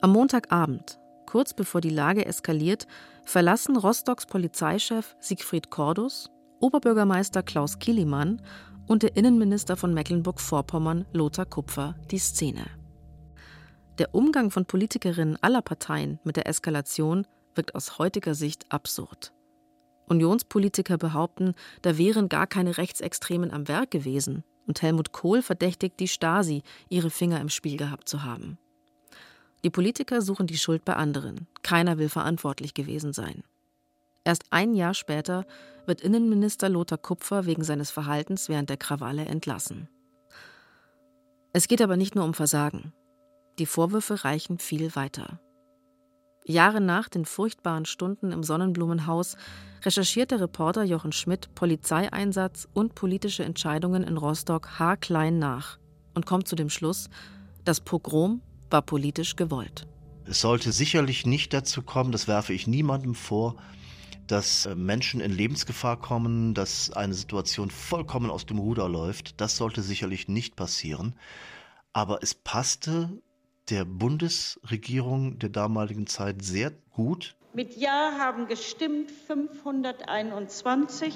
Am Montagabend, kurz bevor die Lage eskaliert, verlassen Rostocks Polizeichef Siegfried Cordus, Oberbürgermeister Klaus Kilimann und der Innenminister von Mecklenburg-Vorpommern Lothar Kupfer die Szene. Der Umgang von Politikerinnen aller Parteien mit der Eskalation wirkt aus heutiger Sicht absurd. Unionspolitiker behaupten, da wären gar keine Rechtsextremen am Werk gewesen, und Helmut Kohl verdächtigt die Stasi, ihre Finger im Spiel gehabt zu haben. Die Politiker suchen die Schuld bei anderen. Keiner will verantwortlich gewesen sein. Erst ein Jahr später wird Innenminister Lothar Kupfer wegen seines Verhaltens während der Krawalle entlassen. Es geht aber nicht nur um Versagen. Die Vorwürfe reichen viel weiter. Jahre nach den furchtbaren Stunden im Sonnenblumenhaus recherchiert der Reporter Jochen Schmidt Polizeieinsatz und politische Entscheidungen in Rostock haarklein nach und kommt zu dem Schluss, das Pogrom war politisch gewollt. Es sollte sicherlich nicht dazu kommen, das werfe ich niemandem vor, dass äh, Menschen in Lebensgefahr kommen, dass eine Situation vollkommen aus dem Ruder läuft. Das sollte sicherlich nicht passieren. Aber es passte der Bundesregierung der damaligen Zeit sehr gut. Mit Ja haben gestimmt 521.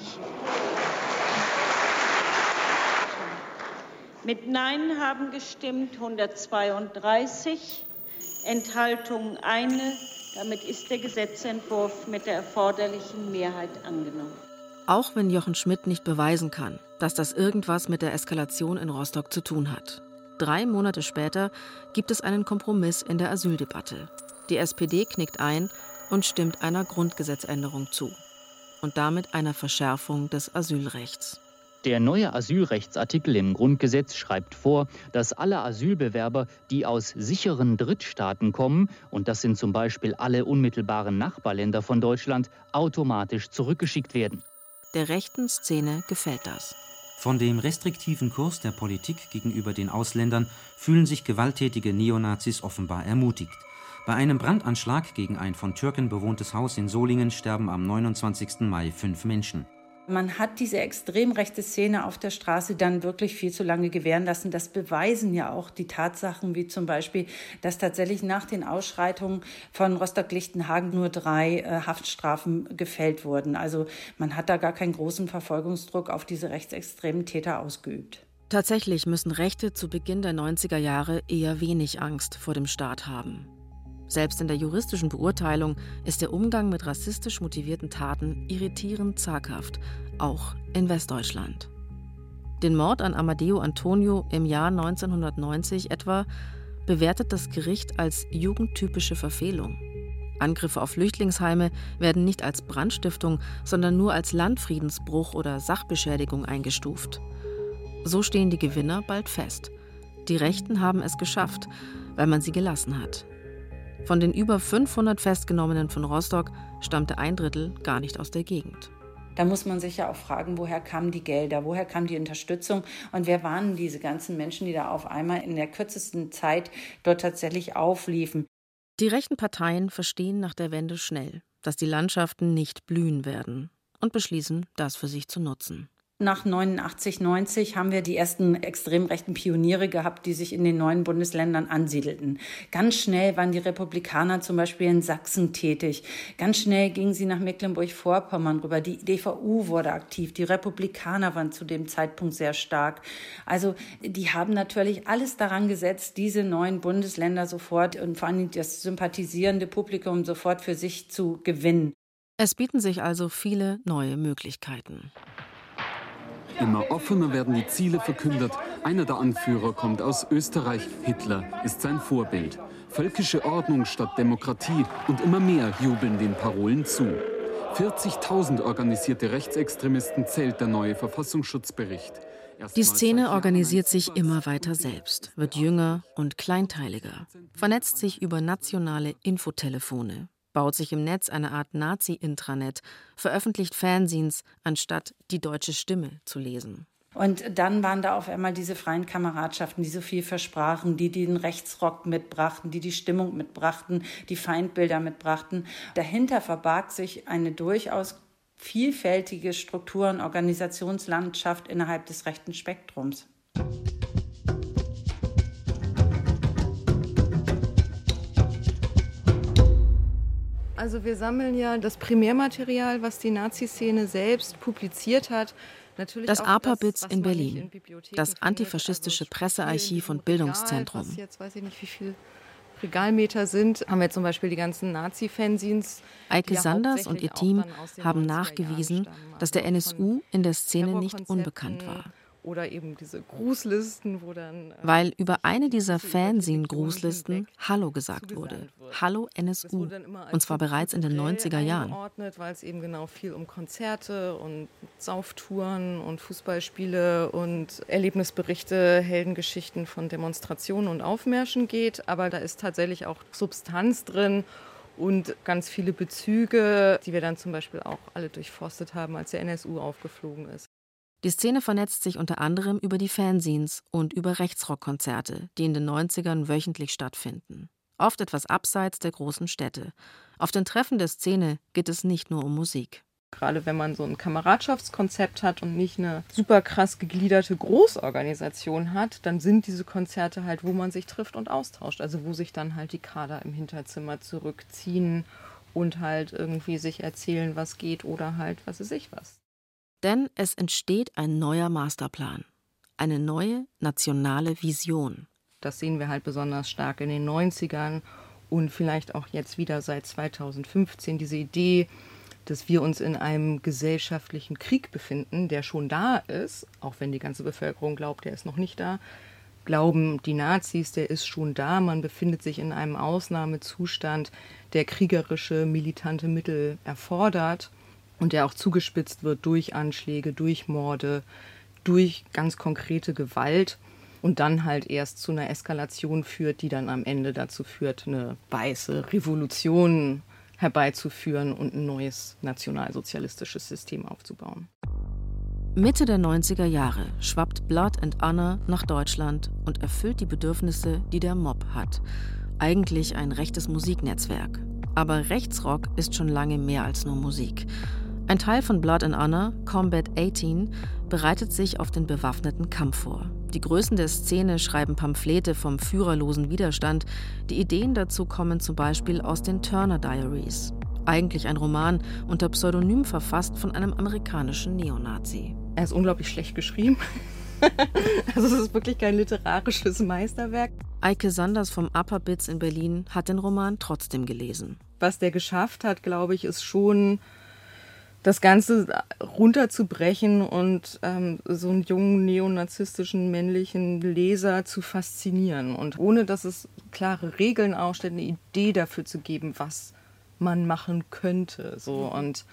Mit Nein haben gestimmt 132. Enthaltung eine. Damit ist der Gesetzentwurf mit der erforderlichen Mehrheit angenommen. Auch wenn Jochen Schmidt nicht beweisen kann, dass das irgendwas mit der Eskalation in Rostock zu tun hat. Drei Monate später gibt es einen Kompromiss in der Asyldebatte. Die SPD knickt ein und stimmt einer Grundgesetzänderung zu. Und damit einer Verschärfung des Asylrechts. Der neue Asylrechtsartikel im Grundgesetz schreibt vor, dass alle Asylbewerber, die aus sicheren Drittstaaten kommen, und das sind zum Beispiel alle unmittelbaren Nachbarländer von Deutschland, automatisch zurückgeschickt werden. Der rechten Szene gefällt das. Von dem restriktiven Kurs der Politik gegenüber den Ausländern fühlen sich gewalttätige Neonazis offenbar ermutigt. Bei einem Brandanschlag gegen ein von Türken bewohntes Haus in Solingen sterben am 29. Mai fünf Menschen. Man hat diese extrem rechte Szene auf der Straße dann wirklich viel zu lange gewähren lassen. Das beweisen ja auch die Tatsachen, wie zum Beispiel, dass tatsächlich nach den Ausschreitungen von Rostock-Lichtenhagen nur drei äh, Haftstrafen gefällt wurden. Also man hat da gar keinen großen Verfolgungsdruck auf diese rechtsextremen Täter ausgeübt. Tatsächlich müssen Rechte zu Beginn der 90er Jahre eher wenig Angst vor dem Staat haben. Selbst in der juristischen Beurteilung ist der Umgang mit rassistisch motivierten Taten irritierend zaghaft, auch in Westdeutschland. Den Mord an Amadeo Antonio im Jahr 1990 etwa bewertet das Gericht als jugendtypische Verfehlung. Angriffe auf Flüchtlingsheime werden nicht als Brandstiftung, sondern nur als Landfriedensbruch oder Sachbeschädigung eingestuft. So stehen die Gewinner bald fest. Die Rechten haben es geschafft, weil man sie gelassen hat. Von den über 500 Festgenommenen von Rostock stammte ein Drittel gar nicht aus der Gegend. Da muss man sich ja auch fragen, woher kamen die Gelder, woher kam die Unterstützung und wer waren diese ganzen Menschen, die da auf einmal in der kürzesten Zeit dort tatsächlich aufliefen. Die rechten Parteien verstehen nach der Wende schnell, dass die Landschaften nicht blühen werden und beschließen, das für sich zu nutzen. Nach 89, 90 haben wir die ersten extrem rechten Pioniere gehabt, die sich in den neuen Bundesländern ansiedelten. Ganz schnell waren die Republikaner zum Beispiel in Sachsen tätig. Ganz schnell gingen sie nach Mecklenburg-Vorpommern rüber. Die DVU wurde aktiv. Die Republikaner waren zu dem Zeitpunkt sehr stark. Also die haben natürlich alles daran gesetzt, diese neuen Bundesländer sofort und vor allem das sympathisierende Publikum sofort für sich zu gewinnen. Es bieten sich also viele neue Möglichkeiten. Immer offener werden die Ziele verkündet. Einer der Anführer kommt aus Österreich. Hitler ist sein Vorbild. Völkische Ordnung statt Demokratie und immer mehr jubeln den Parolen zu. 40.000 organisierte Rechtsextremisten zählt der neue Verfassungsschutzbericht. Die Szene organisiert sich immer weiter selbst, wird jünger und kleinteiliger, vernetzt sich über nationale Infotelefone, baut sich im Netz eine Art Nazi-Intranet, veröffentlicht Fanzines, anstatt die deutsche Stimme zu lesen. Und dann waren da auf einmal diese freien Kameradschaften, die so viel versprachen, die den Rechtsrock mitbrachten, die die Stimmung mitbrachten, die Feindbilder mitbrachten. Dahinter verbarg sich eine durchaus vielfältige Struktur- und Organisationslandschaft innerhalb des rechten Spektrums. Also wir sammeln ja das Primärmaterial, was die Nazi-Szene selbst publiziert hat. Natürlich das APA-BITS in Berlin, in das antifaschistische Pressearchiv und Bildungszentrum. Was jetzt weiß ich nicht, wie viel Regalmeter sind, haben wir zum Beispiel die ganzen Nazi-Fanzines. Eike Sanders und ihr Team haben nachgewiesen, dass der NSU in der Szene nicht unbekannt war oder eben diese Grußlisten, wo dann. Äh, Weil über eine dieser Fanzine-Grußlisten Hallo gesagt wurde. Hallo NSU. Und zwar bereits in den 90er Jahren. Weil es eben genau viel um Konzerte und Sauftouren und Fußballspiele und Erlebnisberichte, Heldengeschichten von Demonstrationen und Aufmärschen geht. Aber da ist tatsächlich auch Substanz drin und ganz viele Bezüge, die wir dann zum Beispiel auch alle durchforstet haben, als der NSU aufgeflogen ist. Die Szene vernetzt sich unter anderem über die Fanzines und über Rechtsrockkonzerte, die in den 90ern wöchentlich stattfinden. oft etwas abseits der großen Städte. Auf den Treffen der Szene geht es nicht nur um Musik. Gerade wenn man so ein Kameradschaftskonzept hat und nicht eine super krass gegliederte Großorganisation hat, dann sind diese Konzerte halt, wo man sich trifft und austauscht. Also wo sich dann halt die Kader im Hinterzimmer zurückziehen und halt irgendwie sich erzählen, was geht oder halt was ist ich was. Denn es entsteht ein neuer Masterplan. Eine neue nationale Vision. Das sehen wir halt besonders stark in den 90ern und vielleicht auch jetzt wieder seit 2015 diese Idee, dass wir uns in einem gesellschaftlichen Krieg befinden, der schon da ist, auch wenn die ganze Bevölkerung glaubt, der ist noch nicht da. Glauben die Nazis, der ist schon da. Man befindet sich in einem Ausnahmezustand, der kriegerische, militante Mittel erfordert und der auch zugespitzt wird durch Anschläge, durch Morde, durch ganz konkrete Gewalt und dann halt erst zu einer Eskalation führt, die dann am Ende dazu führt, eine weiße Revolution herbeizuführen und ein neues nationalsozialistisches System aufzubauen. Mitte der 90er Jahre schwappt Blood and Honor nach Deutschland und erfüllt die Bedürfnisse, die der Mob hat. Eigentlich ein rechtes Musiknetzwerk. Aber Rechtsrock ist schon lange mehr als nur Musik. Ein Teil von Blood and Honor, Combat 18, bereitet sich auf den bewaffneten Kampf vor. Die Größen der Szene schreiben Pamphlete vom führerlosen Widerstand. Die Ideen dazu kommen zum Beispiel aus den Turner Diaries. Eigentlich ein Roman unter Pseudonym verfasst von einem amerikanischen Neonazi. Er ist unglaublich schlecht geschrieben. also es ist wirklich kein literarisches Meisterwerk. Eike Sanders vom Upper Bits in Berlin hat den Roman trotzdem gelesen. Was der geschafft hat, glaube ich, ist schon das Ganze runterzubrechen und ähm, so einen jungen neonazistischen männlichen Leser zu faszinieren. Und ohne dass es klare Regeln aufstellt, eine Idee dafür zu geben, was man machen könnte. So. Mhm. Und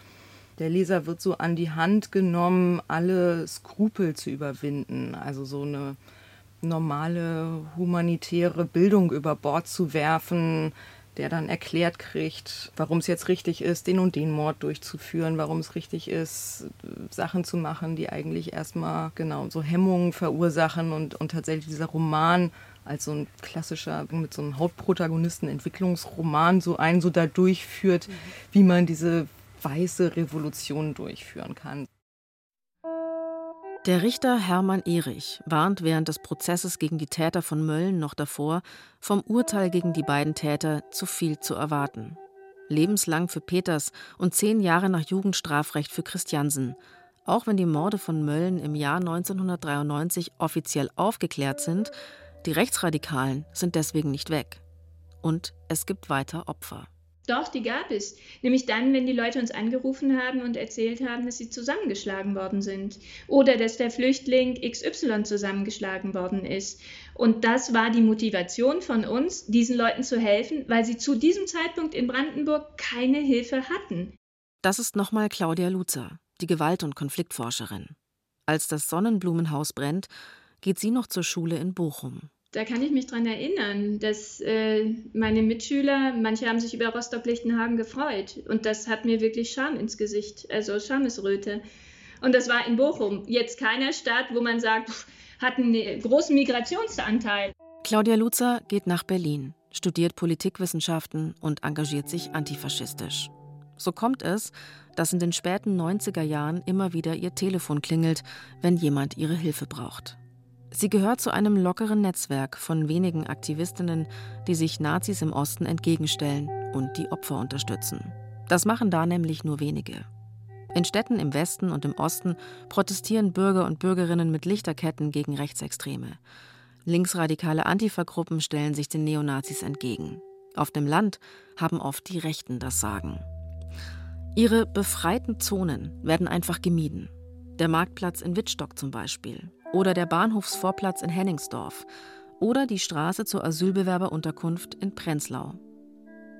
der Leser wird so an die Hand genommen, alle Skrupel zu überwinden. Also so eine normale humanitäre Bildung über Bord zu werfen, der dann erklärt kriegt, warum es jetzt richtig ist, den und den Mord durchzuführen, warum es richtig ist, Sachen zu machen, die eigentlich erstmal genau so Hemmungen verursachen und, und tatsächlich dieser Roman als so ein klassischer, mit so einem Hauptprotagonisten Entwicklungsroman so einen so da durchführt, mhm. wie man diese weiße Revolution durchführen kann. Der Richter Hermann Erich warnt während des Prozesses gegen die Täter von Mölln noch davor, vom Urteil gegen die beiden Täter zu viel zu erwarten. Lebenslang für Peters und zehn Jahre nach Jugendstrafrecht für Christiansen. Auch wenn die Morde von Mölln im Jahr 1993 offiziell aufgeklärt sind, die Rechtsradikalen sind deswegen nicht weg. Und es gibt weiter Opfer. Doch, die gab es. Nämlich dann, wenn die Leute uns angerufen haben und erzählt haben, dass sie zusammengeschlagen worden sind. Oder dass der Flüchtling XY zusammengeschlagen worden ist. Und das war die Motivation von uns, diesen Leuten zu helfen, weil sie zu diesem Zeitpunkt in Brandenburg keine Hilfe hatten. Das ist nochmal Claudia Luzer, die Gewalt- und Konfliktforscherin. Als das Sonnenblumenhaus brennt, geht sie noch zur Schule in Bochum da kann ich mich dran erinnern, dass äh, meine Mitschüler, manche haben sich über Rostock-Lichtenhagen gefreut. Und das hat mir wirklich Scham ins Gesicht, also Schamesröte. Und das war in Bochum. Jetzt keine Stadt, wo man sagt, pff, hat einen großen Migrationsanteil. Claudia Luzer geht nach Berlin, studiert Politikwissenschaften und engagiert sich antifaschistisch. So kommt es, dass in den späten 90er Jahren immer wieder ihr Telefon klingelt, wenn jemand ihre Hilfe braucht. Sie gehört zu einem lockeren Netzwerk von wenigen Aktivistinnen, die sich Nazis im Osten entgegenstellen und die Opfer unterstützen. Das machen da nämlich nur wenige. In Städten im Westen und im Osten protestieren Bürger und Bürgerinnen mit Lichterketten gegen Rechtsextreme. Linksradikale Antifa-Gruppen stellen sich den Neonazis entgegen. Auf dem Land haben oft die Rechten das Sagen. Ihre befreiten Zonen werden einfach gemieden. Der Marktplatz in Wittstock zum Beispiel oder der Bahnhofsvorplatz in Henningsdorf oder die Straße zur Asylbewerberunterkunft in Prenzlau.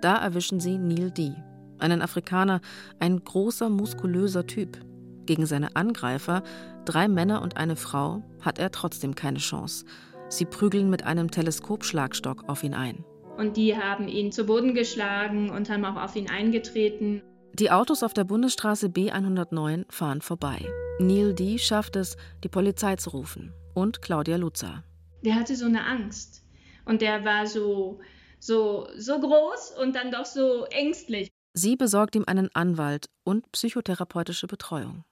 Da erwischen sie Neil D., einen Afrikaner, ein großer, muskulöser Typ. Gegen seine Angreifer, drei Männer und eine Frau, hat er trotzdem keine Chance. Sie prügeln mit einem Teleskopschlagstock auf ihn ein. Und die haben ihn zu Boden geschlagen und haben auch auf ihn eingetreten. Die Autos auf der Bundesstraße B109 fahren vorbei. Neil D. schafft es, die Polizei zu rufen und Claudia Luzer. Der hatte so eine Angst und der war so so, so groß und dann doch so ängstlich. Sie besorgt ihm einen Anwalt und psychotherapeutische Betreuung.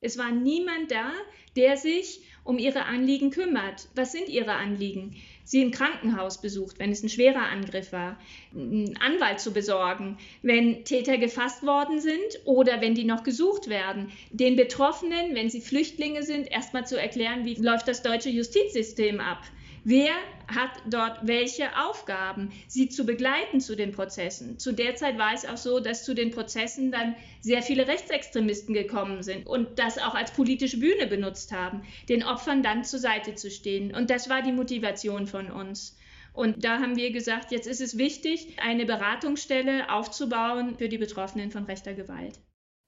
Es war niemand da, der sich um ihre Anliegen kümmert. Was sind ihre Anliegen? Sie im Krankenhaus besucht, wenn es ein schwerer Angriff war, einen Anwalt zu besorgen, wenn Täter gefasst worden sind oder wenn die noch gesucht werden, den Betroffenen, wenn sie Flüchtlinge sind, erstmal zu erklären, wie läuft das deutsche Justizsystem ab. Wer hat dort welche Aufgaben, sie zu begleiten zu den Prozessen? Zu der Zeit war es auch so, dass zu den Prozessen dann sehr viele Rechtsextremisten gekommen sind und das auch als politische Bühne benutzt haben, den Opfern dann zur Seite zu stehen. Und das war die Motivation von uns. Und da haben wir gesagt, jetzt ist es wichtig, eine Beratungsstelle aufzubauen für die Betroffenen von rechter Gewalt.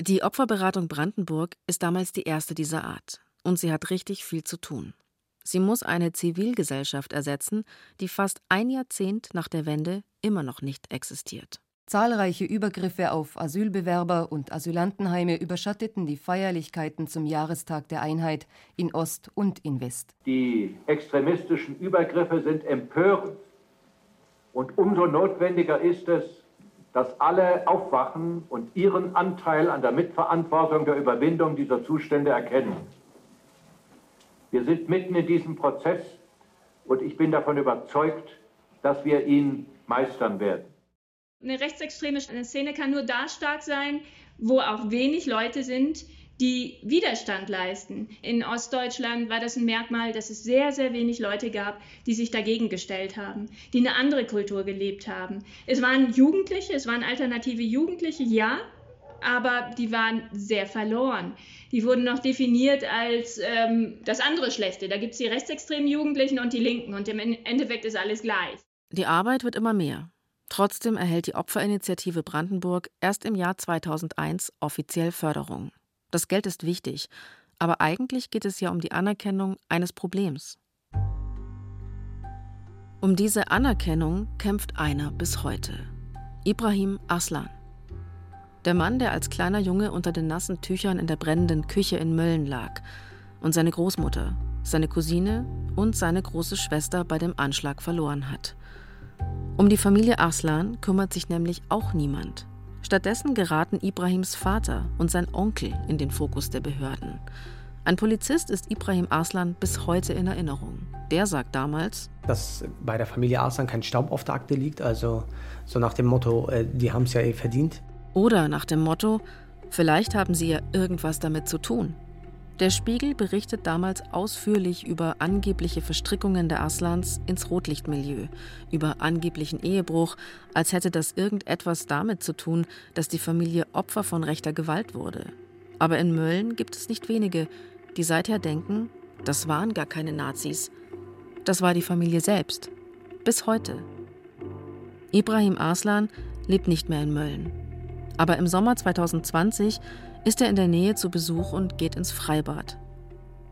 Die Opferberatung Brandenburg ist damals die erste dieser Art. Und sie hat richtig viel zu tun. Sie muss eine Zivilgesellschaft ersetzen, die fast ein Jahrzehnt nach der Wende immer noch nicht existiert. Zahlreiche Übergriffe auf Asylbewerber und Asylantenheime überschatteten die Feierlichkeiten zum Jahrestag der Einheit in Ost und in West. Die extremistischen Übergriffe sind empörend und umso notwendiger ist es, dass alle aufwachen und ihren Anteil an der Mitverantwortung der Überwindung dieser Zustände erkennen. Wir sind mitten in diesem Prozess und ich bin davon überzeugt, dass wir ihn meistern werden. Eine rechtsextreme Szene kann nur da stark sein, wo auch wenig Leute sind, die Widerstand leisten. In Ostdeutschland war das ein Merkmal, dass es sehr, sehr wenig Leute gab, die sich dagegen gestellt haben, die eine andere Kultur gelebt haben. Es waren Jugendliche, es waren alternative Jugendliche, ja, aber die waren sehr verloren. Die wurden noch definiert als ähm, das andere Schlechte. Da gibt es die rechtsextremen Jugendlichen und die Linken und im Endeffekt ist alles gleich. Die Arbeit wird immer mehr. Trotzdem erhält die Opferinitiative Brandenburg erst im Jahr 2001 offiziell Förderung. Das Geld ist wichtig, aber eigentlich geht es ja um die Anerkennung eines Problems. Um diese Anerkennung kämpft einer bis heute. Ibrahim Aslan. Der Mann, der als kleiner Junge unter den nassen Tüchern in der brennenden Küche in Mölln lag. Und seine Großmutter, seine Cousine und seine große Schwester bei dem Anschlag verloren hat. Um die Familie Arslan kümmert sich nämlich auch niemand. Stattdessen geraten Ibrahims Vater und sein Onkel in den Fokus der Behörden. Ein Polizist ist Ibrahim Arslan bis heute in Erinnerung. Der sagt damals, dass bei der Familie Arslan kein Staub auf der Akte liegt, also so nach dem Motto, äh, die haben es ja eh verdient. Oder nach dem Motto, vielleicht haben sie ja irgendwas damit zu tun. Der Spiegel berichtet damals ausführlich über angebliche Verstrickungen der Aslans ins Rotlichtmilieu, über angeblichen Ehebruch, als hätte das irgendetwas damit zu tun, dass die Familie Opfer von rechter Gewalt wurde. Aber in Mölln gibt es nicht wenige, die seither denken, das waren gar keine Nazis. Das war die Familie selbst. Bis heute. Ibrahim Aslan lebt nicht mehr in Mölln. Aber im Sommer 2020 ist er in der Nähe zu Besuch und geht ins Freibad.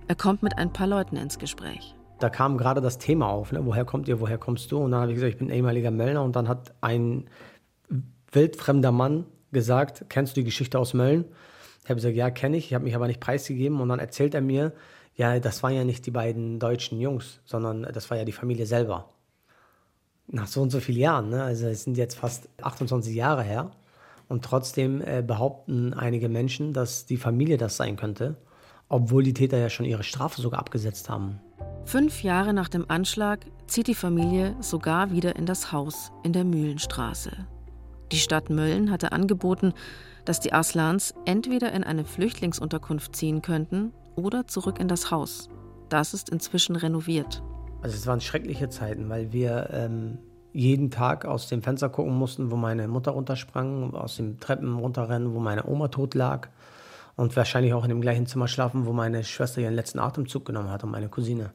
Er kommt mit ein paar Leuten ins Gespräch. Da kam gerade das Thema auf, ne? woher kommt ihr, woher kommst du? Und dann habe ich gesagt, ich bin ehemaliger Möllner. Und dann hat ein wildfremder Mann gesagt, kennst du die Geschichte aus Mölln? Ich habe gesagt, ja, kenne ich. Ich habe mich aber nicht preisgegeben. Und dann erzählt er mir, ja, das waren ja nicht die beiden deutschen Jungs, sondern das war ja die Familie selber. Nach so und so vielen Jahren, ne? also es sind jetzt fast 28 Jahre her. Und trotzdem äh, behaupten einige Menschen, dass die Familie das sein könnte, obwohl die Täter ja schon ihre Strafe sogar abgesetzt haben. Fünf Jahre nach dem Anschlag zieht die Familie sogar wieder in das Haus in der Mühlenstraße. Die Stadt Mölln hatte angeboten, dass die Aslans entweder in eine Flüchtlingsunterkunft ziehen könnten oder zurück in das Haus. Das ist inzwischen renoviert. Also es waren schreckliche Zeiten, weil wir ähm, jeden Tag aus dem Fenster gucken mussten, wo meine Mutter runtersprang, aus den Treppen runterrennen, wo meine Oma tot lag und wahrscheinlich auch in dem gleichen Zimmer schlafen, wo meine Schwester ihren letzten Atemzug genommen hat und meine Cousine.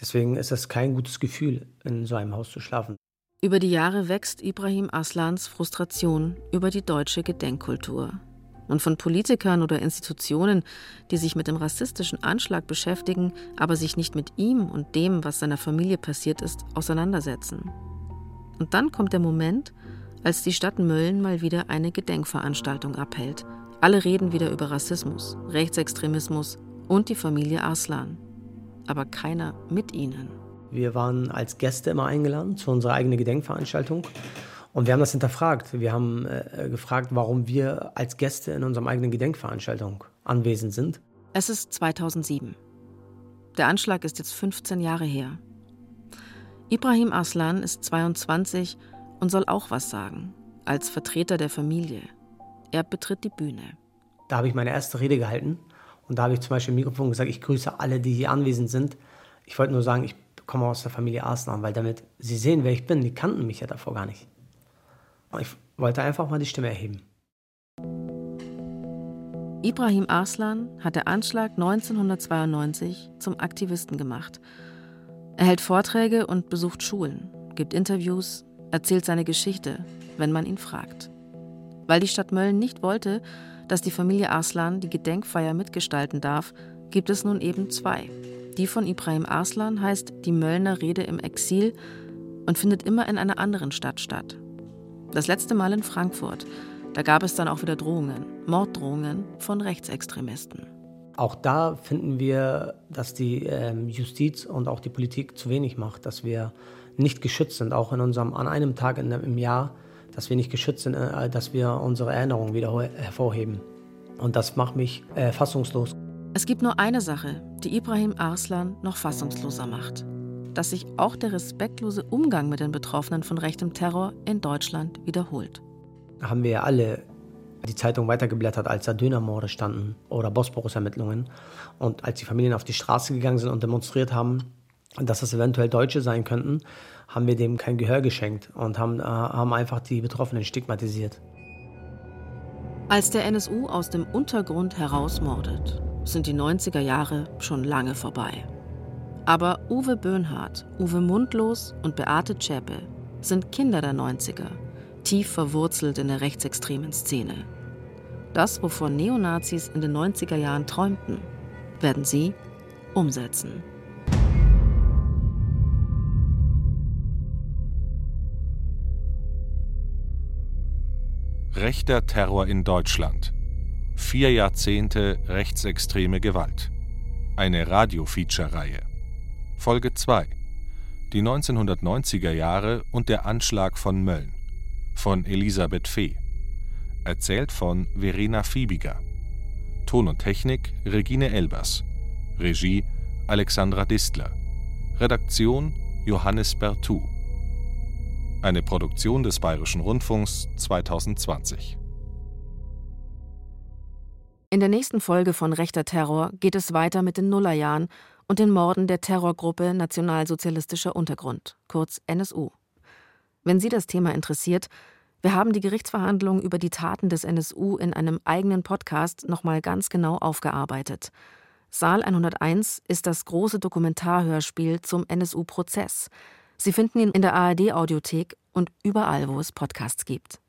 Deswegen ist es kein gutes Gefühl, in so einem Haus zu schlafen. Über die Jahre wächst Ibrahim Aslans Frustration über die deutsche Gedenkkultur. Und von Politikern oder Institutionen, die sich mit dem rassistischen Anschlag beschäftigen, aber sich nicht mit ihm und dem, was seiner Familie passiert ist, auseinandersetzen. Und dann kommt der Moment, als die Stadt Mölln mal wieder eine Gedenkveranstaltung abhält. Alle reden wieder über Rassismus, Rechtsextremismus und die Familie Arslan. Aber keiner mit ihnen. Wir waren als Gäste immer eingeladen zu unserer eigenen Gedenkveranstaltung. Und wir haben das hinterfragt. Wir haben äh, gefragt, warum wir als Gäste in unserem eigenen Gedenkveranstaltung anwesend sind. Es ist 2007. Der Anschlag ist jetzt 15 Jahre her. Ibrahim Aslan ist 22 und soll auch was sagen, als Vertreter der Familie. Er betritt die Bühne. Da habe ich meine erste Rede gehalten und da habe ich zum Beispiel im Mikrofon gesagt, ich grüße alle, die hier anwesend sind. Ich wollte nur sagen, ich komme aus der Familie Aslan, weil damit sie sehen, wer ich bin. Die kannten mich ja davor gar nicht. Ich wollte einfach mal die Stimme erheben. Ibrahim Arslan hat der Anschlag 1992 zum Aktivisten gemacht. Er hält Vorträge und besucht Schulen, gibt Interviews, erzählt seine Geschichte, wenn man ihn fragt. Weil die Stadt Mölln nicht wollte, dass die Familie Arslan die Gedenkfeier mitgestalten darf, gibt es nun eben zwei. Die von Ibrahim Arslan heißt Die Möllner Rede im Exil und findet immer in einer anderen Stadt statt, das letzte Mal in Frankfurt. Da gab es dann auch wieder Drohungen, Morddrohungen von Rechtsextremisten. Auch da finden wir, dass die ähm, Justiz und auch die Politik zu wenig macht, dass wir nicht geschützt sind, auch in unserem, an einem Tag im Jahr, dass wir nicht geschützt sind, äh, dass wir unsere Erinnerungen wieder hervorheben. Und das macht mich äh, fassungslos. Es gibt nur eine Sache, die Ibrahim Arslan noch fassungsloser macht dass sich auch der respektlose Umgang mit den Betroffenen von rechtem Terror in Deutschland wiederholt. Haben wir alle die Zeitung weitergeblättert, als da Dönermorde standen oder Bosporus-Ermittlungen. Und als die Familien auf die Straße gegangen sind und demonstriert haben, dass das eventuell Deutsche sein könnten, haben wir dem kein Gehör geschenkt und haben, äh, haben einfach die Betroffenen stigmatisiert. Als der NSU aus dem Untergrund herausmordet, sind die 90er Jahre schon lange vorbei. Aber Uwe Böhnhardt, Uwe Mundlos und Beate Zschäpe sind Kinder der 90er, tief verwurzelt in der rechtsextremen Szene. Das, wovon Neonazis in den 90er Jahren träumten, werden sie umsetzen. Rechter Terror in Deutschland. Vier Jahrzehnte rechtsextreme Gewalt. Eine Radio-Feature-Reihe. Folge 2 Die 1990er Jahre und der Anschlag von Mölln von Elisabeth Fee. Erzählt von Verena Fiebiger. Ton und Technik Regine Elbers. Regie Alexandra Distler. Redaktion Johannes Bertou. Eine Produktion des Bayerischen Rundfunks 2020. In der nächsten Folge von Rechter Terror geht es weiter mit den Nullerjahren und den Morden der Terrorgruppe Nationalsozialistischer Untergrund, kurz NSU. Wenn Sie das Thema interessiert, wir haben die Gerichtsverhandlungen über die Taten des NSU in einem eigenen Podcast nochmal ganz genau aufgearbeitet. Saal 101 ist das große Dokumentarhörspiel zum NSU-Prozess. Sie finden ihn in der ARD-Audiothek und überall, wo es Podcasts gibt.